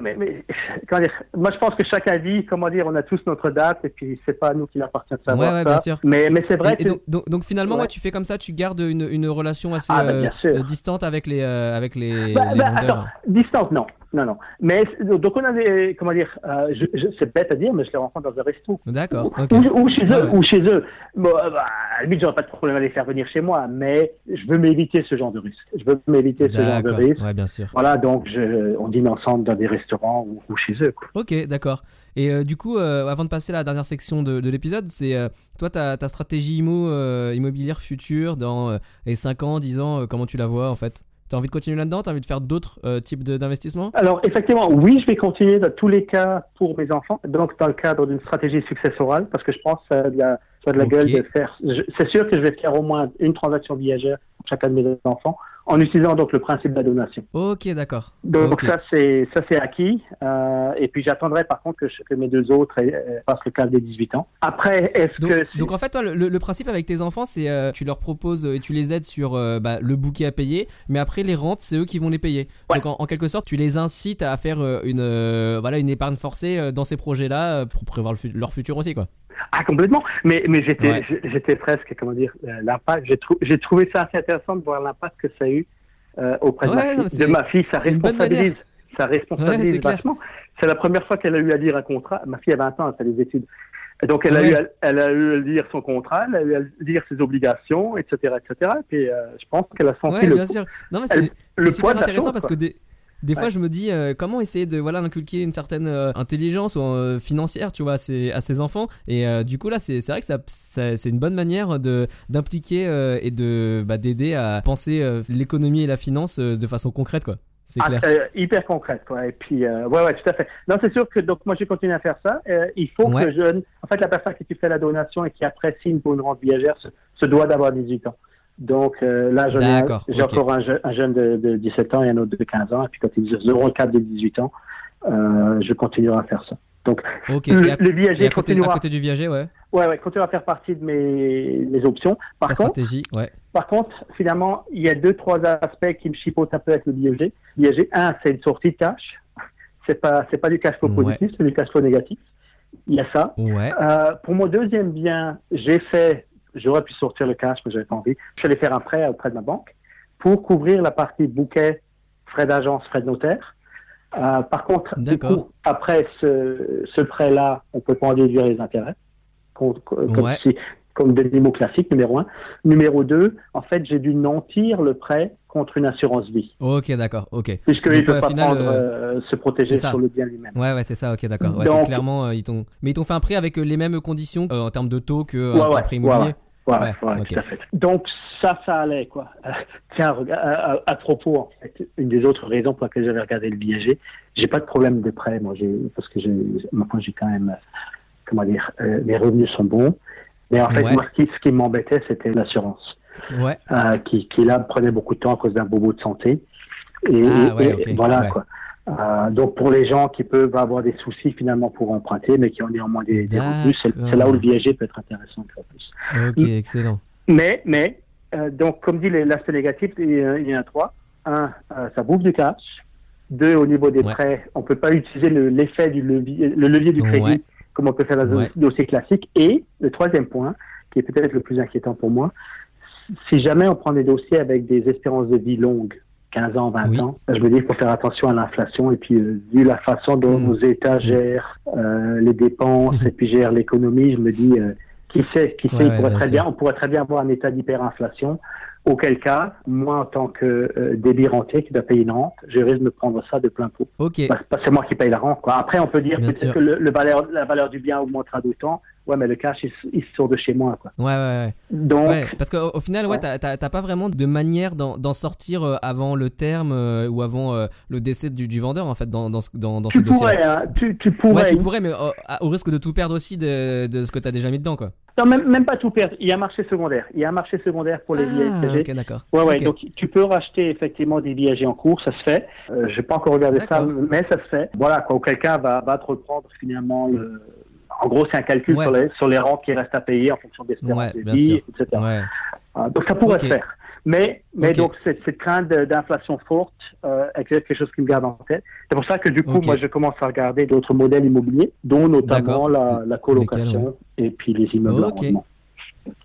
mais, mais comment dire, moi je pense que chaque avis, comment dire, on a tous notre date et puis c'est pas à nous qu'il appartient de savoir Ouais, ouais, ça. bien sûr. Mais, mais c'est vrai Et- et que donc, donc, donc finalement, Ouais. tu fais comme ça, tu gardes une, une relation assez Ah, bah, euh, euh, distante avec les, euh, avec les, Bah, les bah, attends, distante non. Non, non. Mais donc on a des, comment dire, euh, je, je, c'est bête à dire, mais je les rencontre dans un resto. D'accord. Ou, ok. ou- ou chez eux, Ah ouais. ou chez eux. Bon, euh, bah, à la limite, j'aurais pas de problème à les faire venir chez moi, mais je veux m'éviter ce genre de risque. Je veux m'éviter ce genre de D'accord. risque. Ouais, bien sûr. Voilà, donc je, on dîne ensemble dans des restaurants ou, ou chez eux. Quoi. Ok, d'accord. Et euh, du coup, euh, avant de passer à la dernière section de, de l'épisode, c'est toi, ta, ta stratégie immo, immobilière future dans les 5 ans, 10 ans, comment tu la vois en fait? T'as envie de continuer là-dedans? T'as envie de faire d'autres euh, types d'investissements? Alors, effectivement, oui, je vais continuer dans tous les cas pour mes enfants, donc dans le cadre d'une stratégie successorale, parce que je pense que ça a de la, ça a de la Ok. gueule de faire. C'est sûr que je vais faire au moins une transaction viagère pour chacun de mes enfants, en utilisant donc le principe de la donation. Ok, d'accord. Donc ça c'est ça c'est acquis. Euh, et puis j'attendrai par contre que, je- que mes deux autres euh, passent le cap des 18 ans. Après, est-ce Donc, que donc en fait, toi, le, le principe avec tes enfants, c'est euh, tu leur proposes et tu les aides sur euh, bah, le bouquet à payer, mais après les rentes, c'est eux qui vont les payer. Ouais. Donc en, en quelque sorte, tu les incites à faire euh, une euh, voilà une épargne forcée euh, dans ces projets-là euh, pour prévoir le leur futur aussi, quoi. Ah complètement. Mais mais j'étais Ouais. j'étais presque comment dire euh, l'impact. J'ai trou- j'ai trouvé ça assez intéressant de voir l'impact que ça a eu euh, auprès de, ma non, fille, mais c'est- de ma fille. Ça responsabilise. Ça responsabilise vachement. C'est la première fois qu'elle a eu à lire un contrat. Ma fille a 20 ans, elle fait des études. Et donc elle a, eu à, elle a eu à lire son contrat, elle a eu à lire ses obligations, etc., etc. Et puis euh, je pense qu'elle a senti le, bien sûr. Non, mais le c'est poids super de la intéressant chose, parce quoi. que des, des fois Ouais. je me dis euh, comment essayer de voilà inculquer une certaine euh, intelligence euh, financière tu vois à ses, à ses enfants et euh, du coup là c'est vrai que ça, ça- c'est une bonne manière de d'impliquer et de bah, d'aider à penser l'économie et la finance de façon concrète quoi c'est Ah, clair euh, hyper concrète, quoi. Et puis, ouais, ouais, tout à fait. Non, c'est sûr que donc moi, j'ai continué à faire ça. Il faut Ouais. que je, en fait, la personne qui fait la donation et qui après signe pour une rente viagère se, se doit d'avoir 18 ans. Donc euh, là, j'ai ok. encore un, je- un jeune de, de 17 ans et un autre de 15 ans. Et puis quand ils auront le cap des 18 ans, euh, je continuerai à faire ça. Donc, le, et à, le et viager à côté, à continuera, côté du viager ouais ouais, ouais, continuera à faire partie de mes, mes options. Par ta contre, stratégie ouais par contre, finalement, il y a deux, trois aspects qui me chipotent un peu avec le viager. Viager, un, c'est une sortie de cash. C'est pas, c'est pas du cash flow Ouais. positif, c'est du cash flow négatif. Il y a ça. ouais Euh, pour mon deuxième bien, j'ai fait, j'aurais pu sortir le cash, mais j'avais pas envie. Je suis allé faire un prêt auprès de ma banque pour couvrir la partie bouquet, frais d'agence, frais de notaire. Euh, par contre, du D'accord. coup, après ce, ce prêt-là, on peut pas en déduire les intérêts, comme, comme, Ouais. si- comme des mots classiques, numéro un. Numéro deux, en fait, j'ai dû nantir le prêt contre une assurance vie, ok d'accord ok puisqu'ils Donc, ne ouais, pas final, prendre, euh, euh, se protéger sur le bien lui-même. Ouais, ouais, c'est ça, ok, d'accord. Ouais, Donc- clairement, euh, ils t'ont... Mais ils t'ont fait un prêt avec les mêmes conditions en termes de taux que Ouais, un prêt ouais, immobilier. Ouais, Ouais, tout à fait. Donc ça, ça allait quoi. Euh, tiens, à, à- à propos, en fait, une des autres raisons pour laquelle j'avais regardé le viager, j'ai pas de problème de prêt, moi, j'ai parce que j'ai, maintenant j'ai quand même, comment dire, euh, les revenus sont bons. Mais en fait, Ouais. moi, ce qui, ce qui m'embêtait, c'était l'assurance, Ouais, euh, qui, qui là prenait beaucoup de temps à cause d'un bobo de santé. Et, Ah, ouais, et- ok, voilà quoi. Euh, donc pour les gens qui peuvent avoir des soucis finalement pour emprunter, mais qui ont néanmoins des, des revenus, c'est, là où le viager peut être intéressant. de plus. ok, excellent. Mais, mais, euh, donc, comme dit l'aspect négatif, il y, en a trois. Un, ça bouffe du cash. Deux, au niveau des prêts, on peut pas utiliser le- l'effet du levier, le levier du crédit Ouais. Comme on peut faire dans un Ouais. dossier classique. Et le troisième point, qui est peut-être le plus inquiétant pour moi, si jamais on prend des dossiers avec des espérances de vie longues, 15 ans, 20 Oui. ans, je me dis qu'il faut faire attention à l'inflation et puis euh, vu la façon dont Mm. nos États gèrent euh, les dépenses Mhm. et puis gèrent l'économie, je me dis euh, qui sait, qui sait, Ouais, il pourrait très bien, on pourrait très bien avoir un état d'hyperinflation. Auquel cas, moi en tant que euh, débit rentier qui doit payer une rente, je risque de me prendre ça de plein pot. Ok, Bah, c'est moi qui paye la rente. Quoi. Après, on peut dire peut-être que le, le valeur, la valeur du bien augmentera d'autant. Ouais, mais le cash, il, sort de chez moi. Quoi. ouais, ouais, ouais. Donc, Ouais, parce qu'au au final, ouais, Ouais. t'as- pas vraiment de manière d'en sortir euh, avant le terme euh, ou avant euh, le décès du, du vendeur, en fait, dans, dans, ce- dans, dans ces tu dossiers. pourrais, hein, tu, tu pourrais. Ouais, tu pourrais, mais au risque de tout perdre aussi de, de ce que t'as déjà mis dedans, quoi. Non, même, même pas tout perdre. Il y a un marché secondaire. Il y a un marché secondaire pour les Ah, viagers. ok, d'accord. Ouais, ouais. Donc, tu peux racheter effectivement des viagers en cours, ça se fait. Euh, je n'ai pas encore regardé ça, mais ça se fait. Voilà, quoi. Quelqu'un va, va te reprendre finalement le. En gros, c'est un calcul Ouais. sur, les, sur les rentes qui restent à payer en fonction des espérances Ouais, de vie, etc. Ouais. Ah, donc ça pourrait se faire. Mais, mais donc cette, cette crainte d'inflation forte euh, est quelque chose qui me garde en tête. C'est pour ça que du coup, moi, je commence à regarder d'autres modèles immobiliers, dont notamment la, la colocation et puis les immeubles à rendement.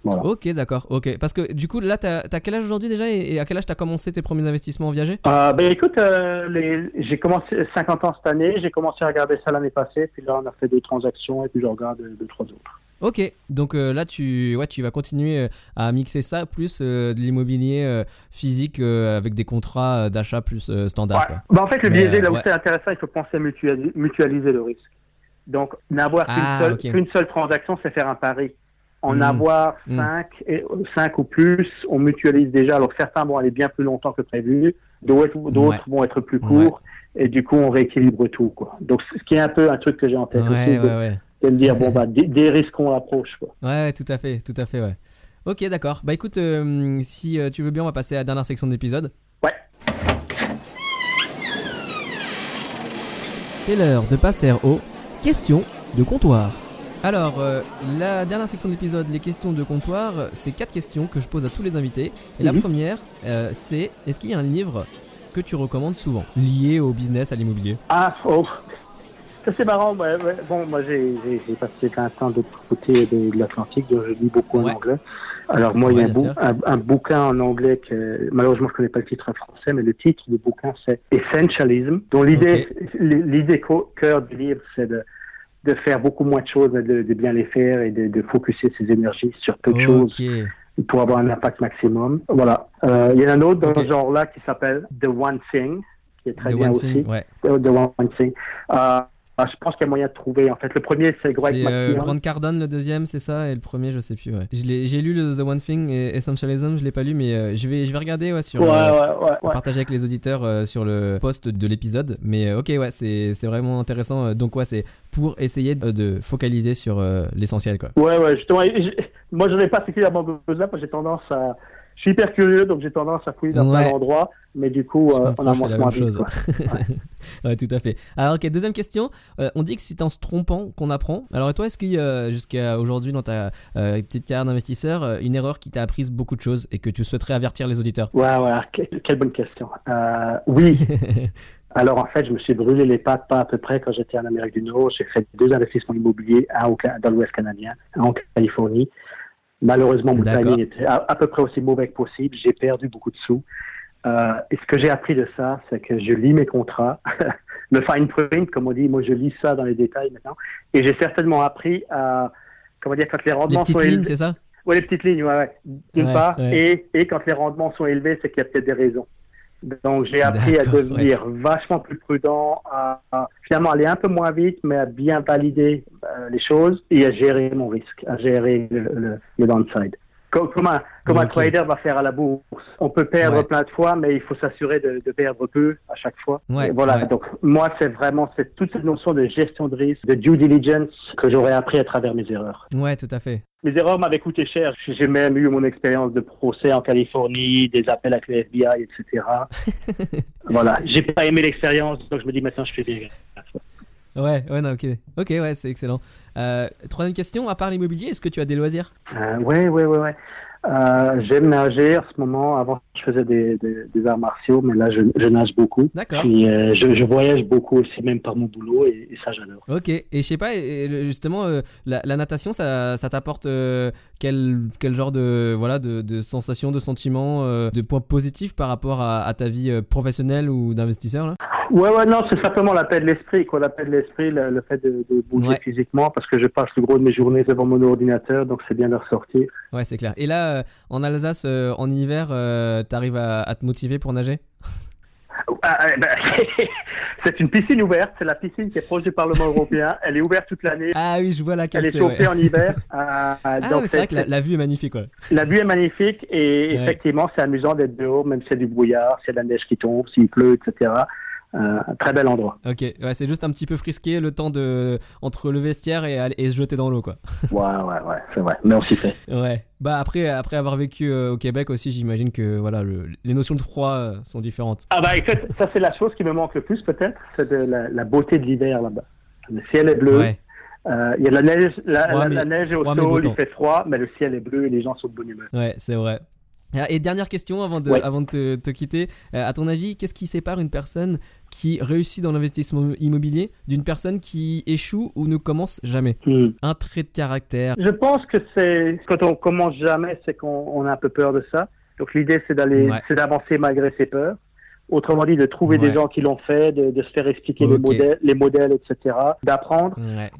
Voilà. Ok, d'accord. Ok, parce que du coup, là, t'as as quel âge aujourd'hui déjà et, et à quel âge t'as commencé tes premiers investissements en viager? Euh, ben écoute, euh, j'ai commencé 50 ans cette année, j'ai commencé à regarder ça l'année passée, puis là on a fait deux transactions et puis je regarde deux, deux, trois autres. Ok, donc euh, là, tu, ouais, tu vas continuer euh, à mixer ça plus euh, de l'immobilier euh, physique euh, avec des contrats euh, d'achat plus euh, standard. Ouais. quoi. Ben, en fait, le biaisé, là euh, où ouais. c'est intéressant, il faut penser à mutualiser, mutualiser le risque. Donc, n'avoir qu'une Ah, seule, qu'une seule transaction, c'est faire un pari. En Mm. avoir Mm. cinq, et, cinq ou plus, on mutualise déjà. Alors, certains vont aller bien plus longtemps que prévu, d'autres Ouais. vont être plus courts, et du coup, on rééquilibre tout. Quoi. Donc, ce qui est un peu un truc que j'ai en tête aussi, Ouais, de, de me dire, bon, bah, dé- dérisquons l'approche. Quoi. Ouais, tout à fait, tout à fait, ouais. Ok, d'accord. Bah écoute, euh, si euh, tu veux bien, on va passer à la dernière section de l'épisode. Ouais. C'est l'heure de passer aux questions de comptoir. Alors, euh, la dernière section de l'épisode, les questions de comptoir, c'est quatre questions que je pose à tous les invités. Et la Mhm. première, euh, c'est est-ce qu'il y a un livre que tu recommandes souvent, lié au business, à l'immobilier? Ah, oh. Ça, c'est marrant. ouais, ouais. Bon, moi, j'ai passé 20 ans de l'autre côté de, de l'Atlantique, donc je lis beaucoup en anglais. Alors, moi, il y a un, bien bou- sûr. un, un bouquin en anglais que, malheureusement, je connais pas le titre en français, mais le titre du bouquin, c'est Essentialism, dont l'idée, l'idée cœur du livre, c'est de, de faire beaucoup moins de choses, de, de bien les faire et de, de focuser ses énergies sur peu de choses pour avoir un impact maximum. Voilà. Euh, il y en a un autre dans ce genre-là qui s'appelle The One Thing, qui est très The bien aussi. Thing, ouais. Euh, The One Thing. Euh, euh, je pense qu'il y a moyen de trouver. En fait, le premier, c'est Greg euh, McKeown. Grant Cardone le deuxième, c'est ça, et le premier, je sais plus. Ouais. J'ai lu le The One Thing et Essentialism, je l'ai pas lu, mais euh, je vais, je vais regarder ouais, sur. Ouais, euh, ouais, partager avec les auditeurs euh, sur le post de l'épisode. Mais euh, ok, ouais, c'est c'est vraiment intéressant. Donc, ouais, c'est pour essayer de, de focaliser sur l'essentiel, quoi. Ouais, ouais, justement. et Moi, je n'ai pas particulièrement besoin parce que j'ai tendance à. Je suis hyper curieux, donc j'ai tendance à fouiller dans Ouais. plein d'endroits. Mais du coup, euh, on fais avance la moins même chose. ouais, tout à fait. Alors, ok, deuxième question. Euh, on dit que c'est en se trompant qu'on apprend. Alors, et toi, est-ce qu'il y a, jusqu'à aujourd'hui, dans ta euh, petite carrière d'investisseur, une erreur qui t'a appris beaucoup de choses et que tu souhaiterais avertir les auditeurs? Ouais, ouais, que- quelle bonne question. Oui. Alors, en fait, je me suis brûlé les pattes pas à peu près quand j'étais en Amérique du Nord. J'ai fait deux investissements immobiliers, un au dans l'Ouest canadien, un en Californie. Malheureusement, mon timing était à, à peu près aussi mauvais que possible. J'ai perdu beaucoup de sous. Euh, et ce que j'ai appris de ça, c'est que je lis mes contrats. le fine print, comme on dit, moi, je lis ça dans les détails maintenant. Et j'ai certainement appris à, comment dire, quand les Les rendements petites sont lignes, élevés. c'est ça? Oui, les petites lignes, ouais, ouais. D'une Ouais, part. ouais. Et, et quand les rendements sont élevés, c'est qu'il y a peut-être des raisons. Donc, j'ai appris à devenir vachement plus prudent, à, à finalement aller un peu moins vite, mais à bien valider euh, les choses et à gérer mon risque, à gérer le, le, le downside. Comme, un, comme un Ok. trader va faire à la bourse? On peut perdre Ouais. plein de fois, mais il faut s'assurer de, de perdre peu à chaque fois. Ouais, voilà. ouais. Donc, moi, c'est vraiment c'est toute cette notion de gestion de risque, de due diligence que j'aurais appris à travers mes erreurs. Ouais, tout à fait. Mes erreurs m'avaient coûté cher. J'ai même eu mon expérience de procès en Californie, des appels avec le FBI, etc. voilà. J'ai pas aimé l'expérience, donc je me dis maintenant je fais bien. Ouais, ouais, non, ok. Ok, ouais, c'est excellent. Euh, troisième question, à part l'immobilier, est-ce que tu as des loisirs? Euh, ouais, ouais, ouais, ouais. Euh, J'aime nager en ce moment. Avant, je faisais des, des, des arts martiaux, mais là, je, je nage beaucoup. D'accord. Puis, euh, je, je voyage beaucoup aussi, même par mon boulot, et, et ça, j'adore. Ok, et je sais pas, justement, euh, la, la natation, ça, ça t'apporte euh, quel, quel genre de, voilà, de, de sensations, de sentiments, euh, de points positifs par rapport à, à ta vie professionnelle ou d'investisseur Ouais, ouais, non, c'est simplement la paix de l'esprit, quoi. La paix de l'esprit, le, le fait de, de bouger Ouais. physiquement, parce que je passe le gros de mes journées devant mon ordinateur, donc c'est bien de ressortir. Ouais, c'est clair. Et là, euh, en Alsace, euh, en hiver, euh, t'arrives à, à te motiver pour nager? Ah, eh ben, c'est une piscine ouverte, c'est la piscine qui est proche du Parlement européen. Elle est ouverte toute l'année. Ah oui, je vois laquelle Elle est chauffée ouais. en hiver. Ah, mais c'est vrai que la, la vue est magnifique, quoi. la vue est magnifique et Ouais. effectivement, c'est amusant d'être dehors, même s'il y a du brouillard, s'il y a de la neige qui tombe, s'il pleut, etc. Euh, un très bel endroit. Ok, ouais, c'est juste un petit peu frisqué le temps de entre le vestiaire et, se jeter dans l'eau, quoi. Ouais, ouais, ouais, c'est vrai. Mais on s'y fait. Ouais. Bah après, après avoir vécu euh, au Québec aussi, j'imagine que voilà, le- les notions de froid euh, sont différentes. Ah bah écoute, ça c'est la chose qui me manque le plus peut-être, c'est de la, la beauté de l'hiver là-bas. Le ciel est bleu. Ouais. Euh, Il y a de la neige, la, Froid, la- la neige est au sol, il fait froid, mais le ciel est bleu et les gens sont de bonne humeur. Ouais, c'est vrai. Ah, et dernière question avant de, Ouais. avant de te, te quitter. Euh, à ton avis, qu'est-ce qui sépare une personne qui réussit dans l'investissement immobilier d'une personne qui échoue ou ne commence jamais? Hmm. Un trait de caractère. Je pense que c'est quand on commence jamais, c'est qu'on on a un peu peur de ça. Donc l'idée c'est d'aller, Ouais. c'est d'avancer malgré ses peurs. Autrement dit, de trouver Ouais. des gens qui l'ont fait, de, de se faire expliquer les modèles, les modèles, etc. D'apprendre.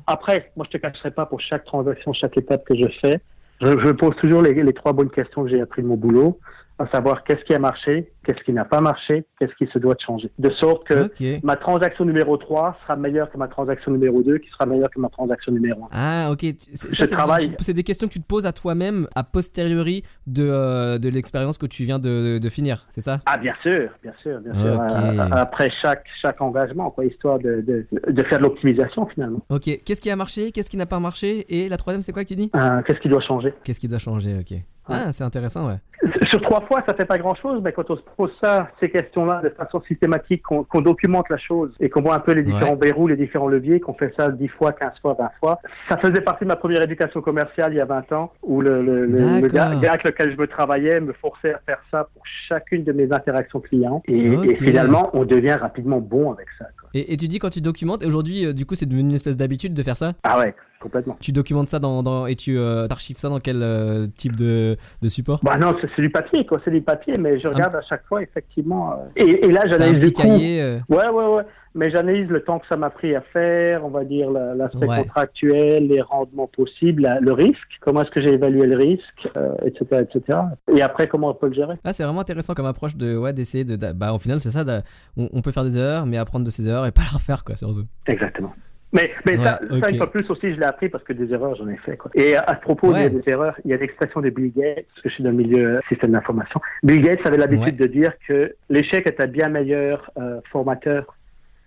Après, moi je te cacherai pas pour chaque transaction, chaque étape que je fais, je, je pose toujours les, trois bonnes questions que j'ai appris de mon boulot, à savoir qu'est-ce qui a marché, qu'est-ce qui n'a pas marché, qu'est-ce qui se doit de changer. De sorte que ma transaction numéro 3 sera meilleure que ma transaction numéro 2, qui sera meilleure que ma transaction numéro 1. Ah, ok. C'est- travaille. des questions que tu te poses à toi-même a posteriori de, euh, de l'expérience que tu viens de, de finir, c'est ça? Ah bien sûr, bien sûr, bien sûr. Ok. Euh, après chaque chaque engagement, quoi, histoire de, de, de faire de l'optimisation finalement. Ok. Qu'est-ce qui a marché? Qu'est-ce qui n'a pas marché? Et la troisième, c'est quoi que tu dis? Euh, Qu'est-ce qui doit changer? Qu'est-ce qui doit changer? Ok. Ah, c'est intéressant, ouais. Sur trois fois, ça fait pas grand-chose, mais quand on se pose ça, ces questions-là, de façon systématique, qu'on documente la chose et qu'on voit un peu les différents verrous, les différents leviers, qu'on fait ça 10 fois, 15 fois, 20 fois. Ça faisait partie de ma première éducation commerciale il y a 20 ans, où le, le, gars, avec lequel je me travaillais me forçait à faire ça pour chacune de mes interactions clients. Et, et finalement, on devient rapidement bon avec ça. Quoi. Et, et tu dis quand tu documentes, et aujourd'hui, euh, du coup, c'est devenu une espèce d'habitude de faire ça? Ah ouais, complètement. Tu documentes ça dans, dans- et tu euh, archives ça dans quel euh, type de, de support? Bah non, c'est du papier, quoi. C'est du papier, mais je regarde à chaque fois, effectivement. euh, Et, et là, j'analyse du coup. cahier Ouais, ouais, ouais. Mais j'analyse le temps que ça m'a pris à faire, on va dire la- l'aspect Ouais. contractuel, les rendements possibles, la- le risque, comment est-ce que j'ai évalué le risque, euh, etc., etc. Et après, comment on peut le gérer. Ah, c'est vraiment intéressant comme approche de ouais d'essayer de, bah au final c'est ça on, on peut faire des erreurs mais apprendre de ces erreurs et pas les refaire quoi surtout. Exactement. Mais, mais ça, une fois de plus aussi, je l'ai appris parce que des erreurs, j'en ai fait. Quoi. Et à, ce propos Ouais. des, des erreurs, il y a l'expression de Bill Gates, parce que je suis dans le milieu euh, système d'information. Bill Gates avait l'habitude de dire que l'échec est un bien meilleur euh, formateur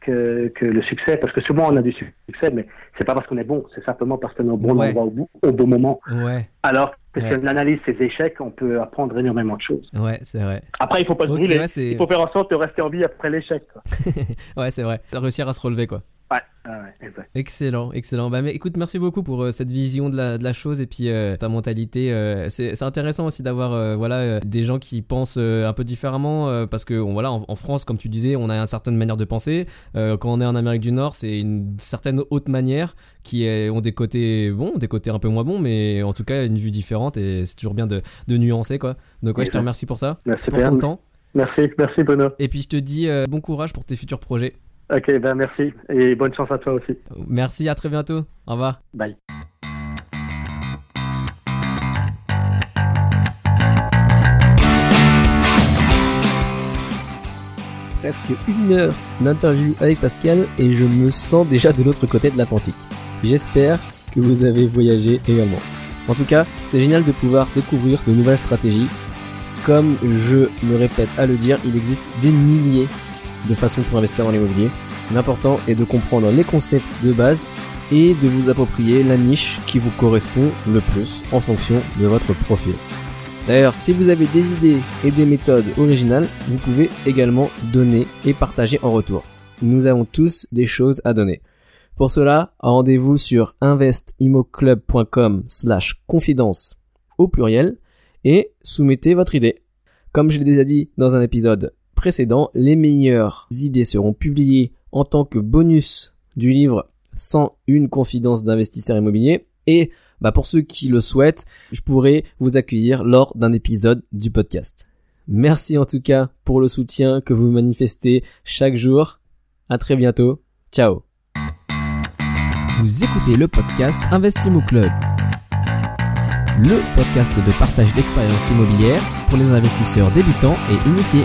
que, que le succès, parce que souvent on a du succès, mais c'est pas parce qu'on est bon, c'est simplement parce qu'on est au bon Ouais. endroit au, bout- au bon moment. Ouais Alors que Ouais. si on analyse ses échecs, on peut apprendre énormément de choses. ouais c'est vrai. Après, il faut pas se Ok brûler. ouais c'est Il faut faire en sorte de rester en vie après l'échec. ouais c'est vrai réussir à se relever quoi. Ouais, ouais, exact. Excellent, excellent. Bah, mais écoute, merci beaucoup pour euh, cette vision de la, de la chose et puis euh, ta mentalité. euh, c'est intéressant aussi d'avoir voilà des gens qui pensent un peu différemment parce que on- voilà en, en France, comme tu disais, on a une certaine manière de penser. Quand on est en Amérique du Nord, c'est une certaine autre manière qui est- ont des côtés bons, des côtés un peu moins bons, mais en tout cas une vue différente et c'est toujours bien de, de nuancer quoi. Donc ouais, je te remercie pour ça, Merci, pour ton temps. Merci, merci Bruno. Et puis je te dis bon courage pour tes futurs projets. Ok, ben merci. Et bonne chance à toi aussi. Merci, à très bientôt. Au revoir. Bye. presque une heure d'interview avec Pascal et je me sens déjà de l'autre côté de l'Atlantique. J'espère que vous avez voyagé également. En tout cas, c'est génial de pouvoir découvrir de nouvelles stratégies. Comme je me répète à le dire, il existe des milliers de façons pour investir dans l'immobilier. L'important est de comprendre les concepts de base et de vous approprier la niche qui vous correspond le plus en fonction de votre profil. D'ailleurs, si vous avez des idées et des méthodes originales, vous pouvez également donner et partager en retour. Nous avons tous des choses à donner. Pour cela, rendez-vous sur investimoclub.com slash confidence au pluriel et soumettez votre idée. Comme je l'ai déjà dit dans un épisode précédent, les meilleures idées seront publiées en tant que bonus du livre 101 confidences d'investisseurs immobiliers et bah pour ceux qui le souhaitent, je pourrai vous accueillir lors d'un épisode du podcast. Merci en tout cas pour le soutien que vous manifestez chaque jour. À très bientôt. Ciao. Vous écoutez le podcast Investimo Club. Le podcast de partage d'expériences immobilières pour les investisseurs débutants et initiés.